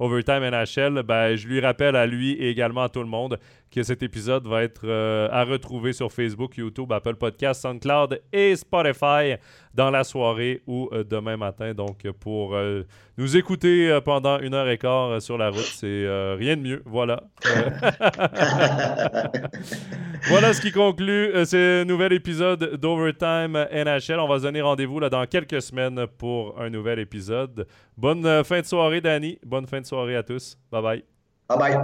Overtime NHL, ben, je lui rappelle à lui et également à tout le monde que cet épisode va être à retrouver sur Facebook, YouTube, Apple Podcasts, SoundCloud et Spotify dans la soirée ou demain matin. Donc pour euh, nous écouter euh, pendant une heure et quart euh, sur la route, c'est rien de mieux. Voilà. [LAUGHS] voilà ce qui conclut ce nouvel épisode d'Overtime NHL. On va se donner rendez-vous là, dans quelques semaines pour un nouvel épisode. Bonne fin de soirée, Danny. Bonne fin de soirée à tous. Bye bye. Bye bye.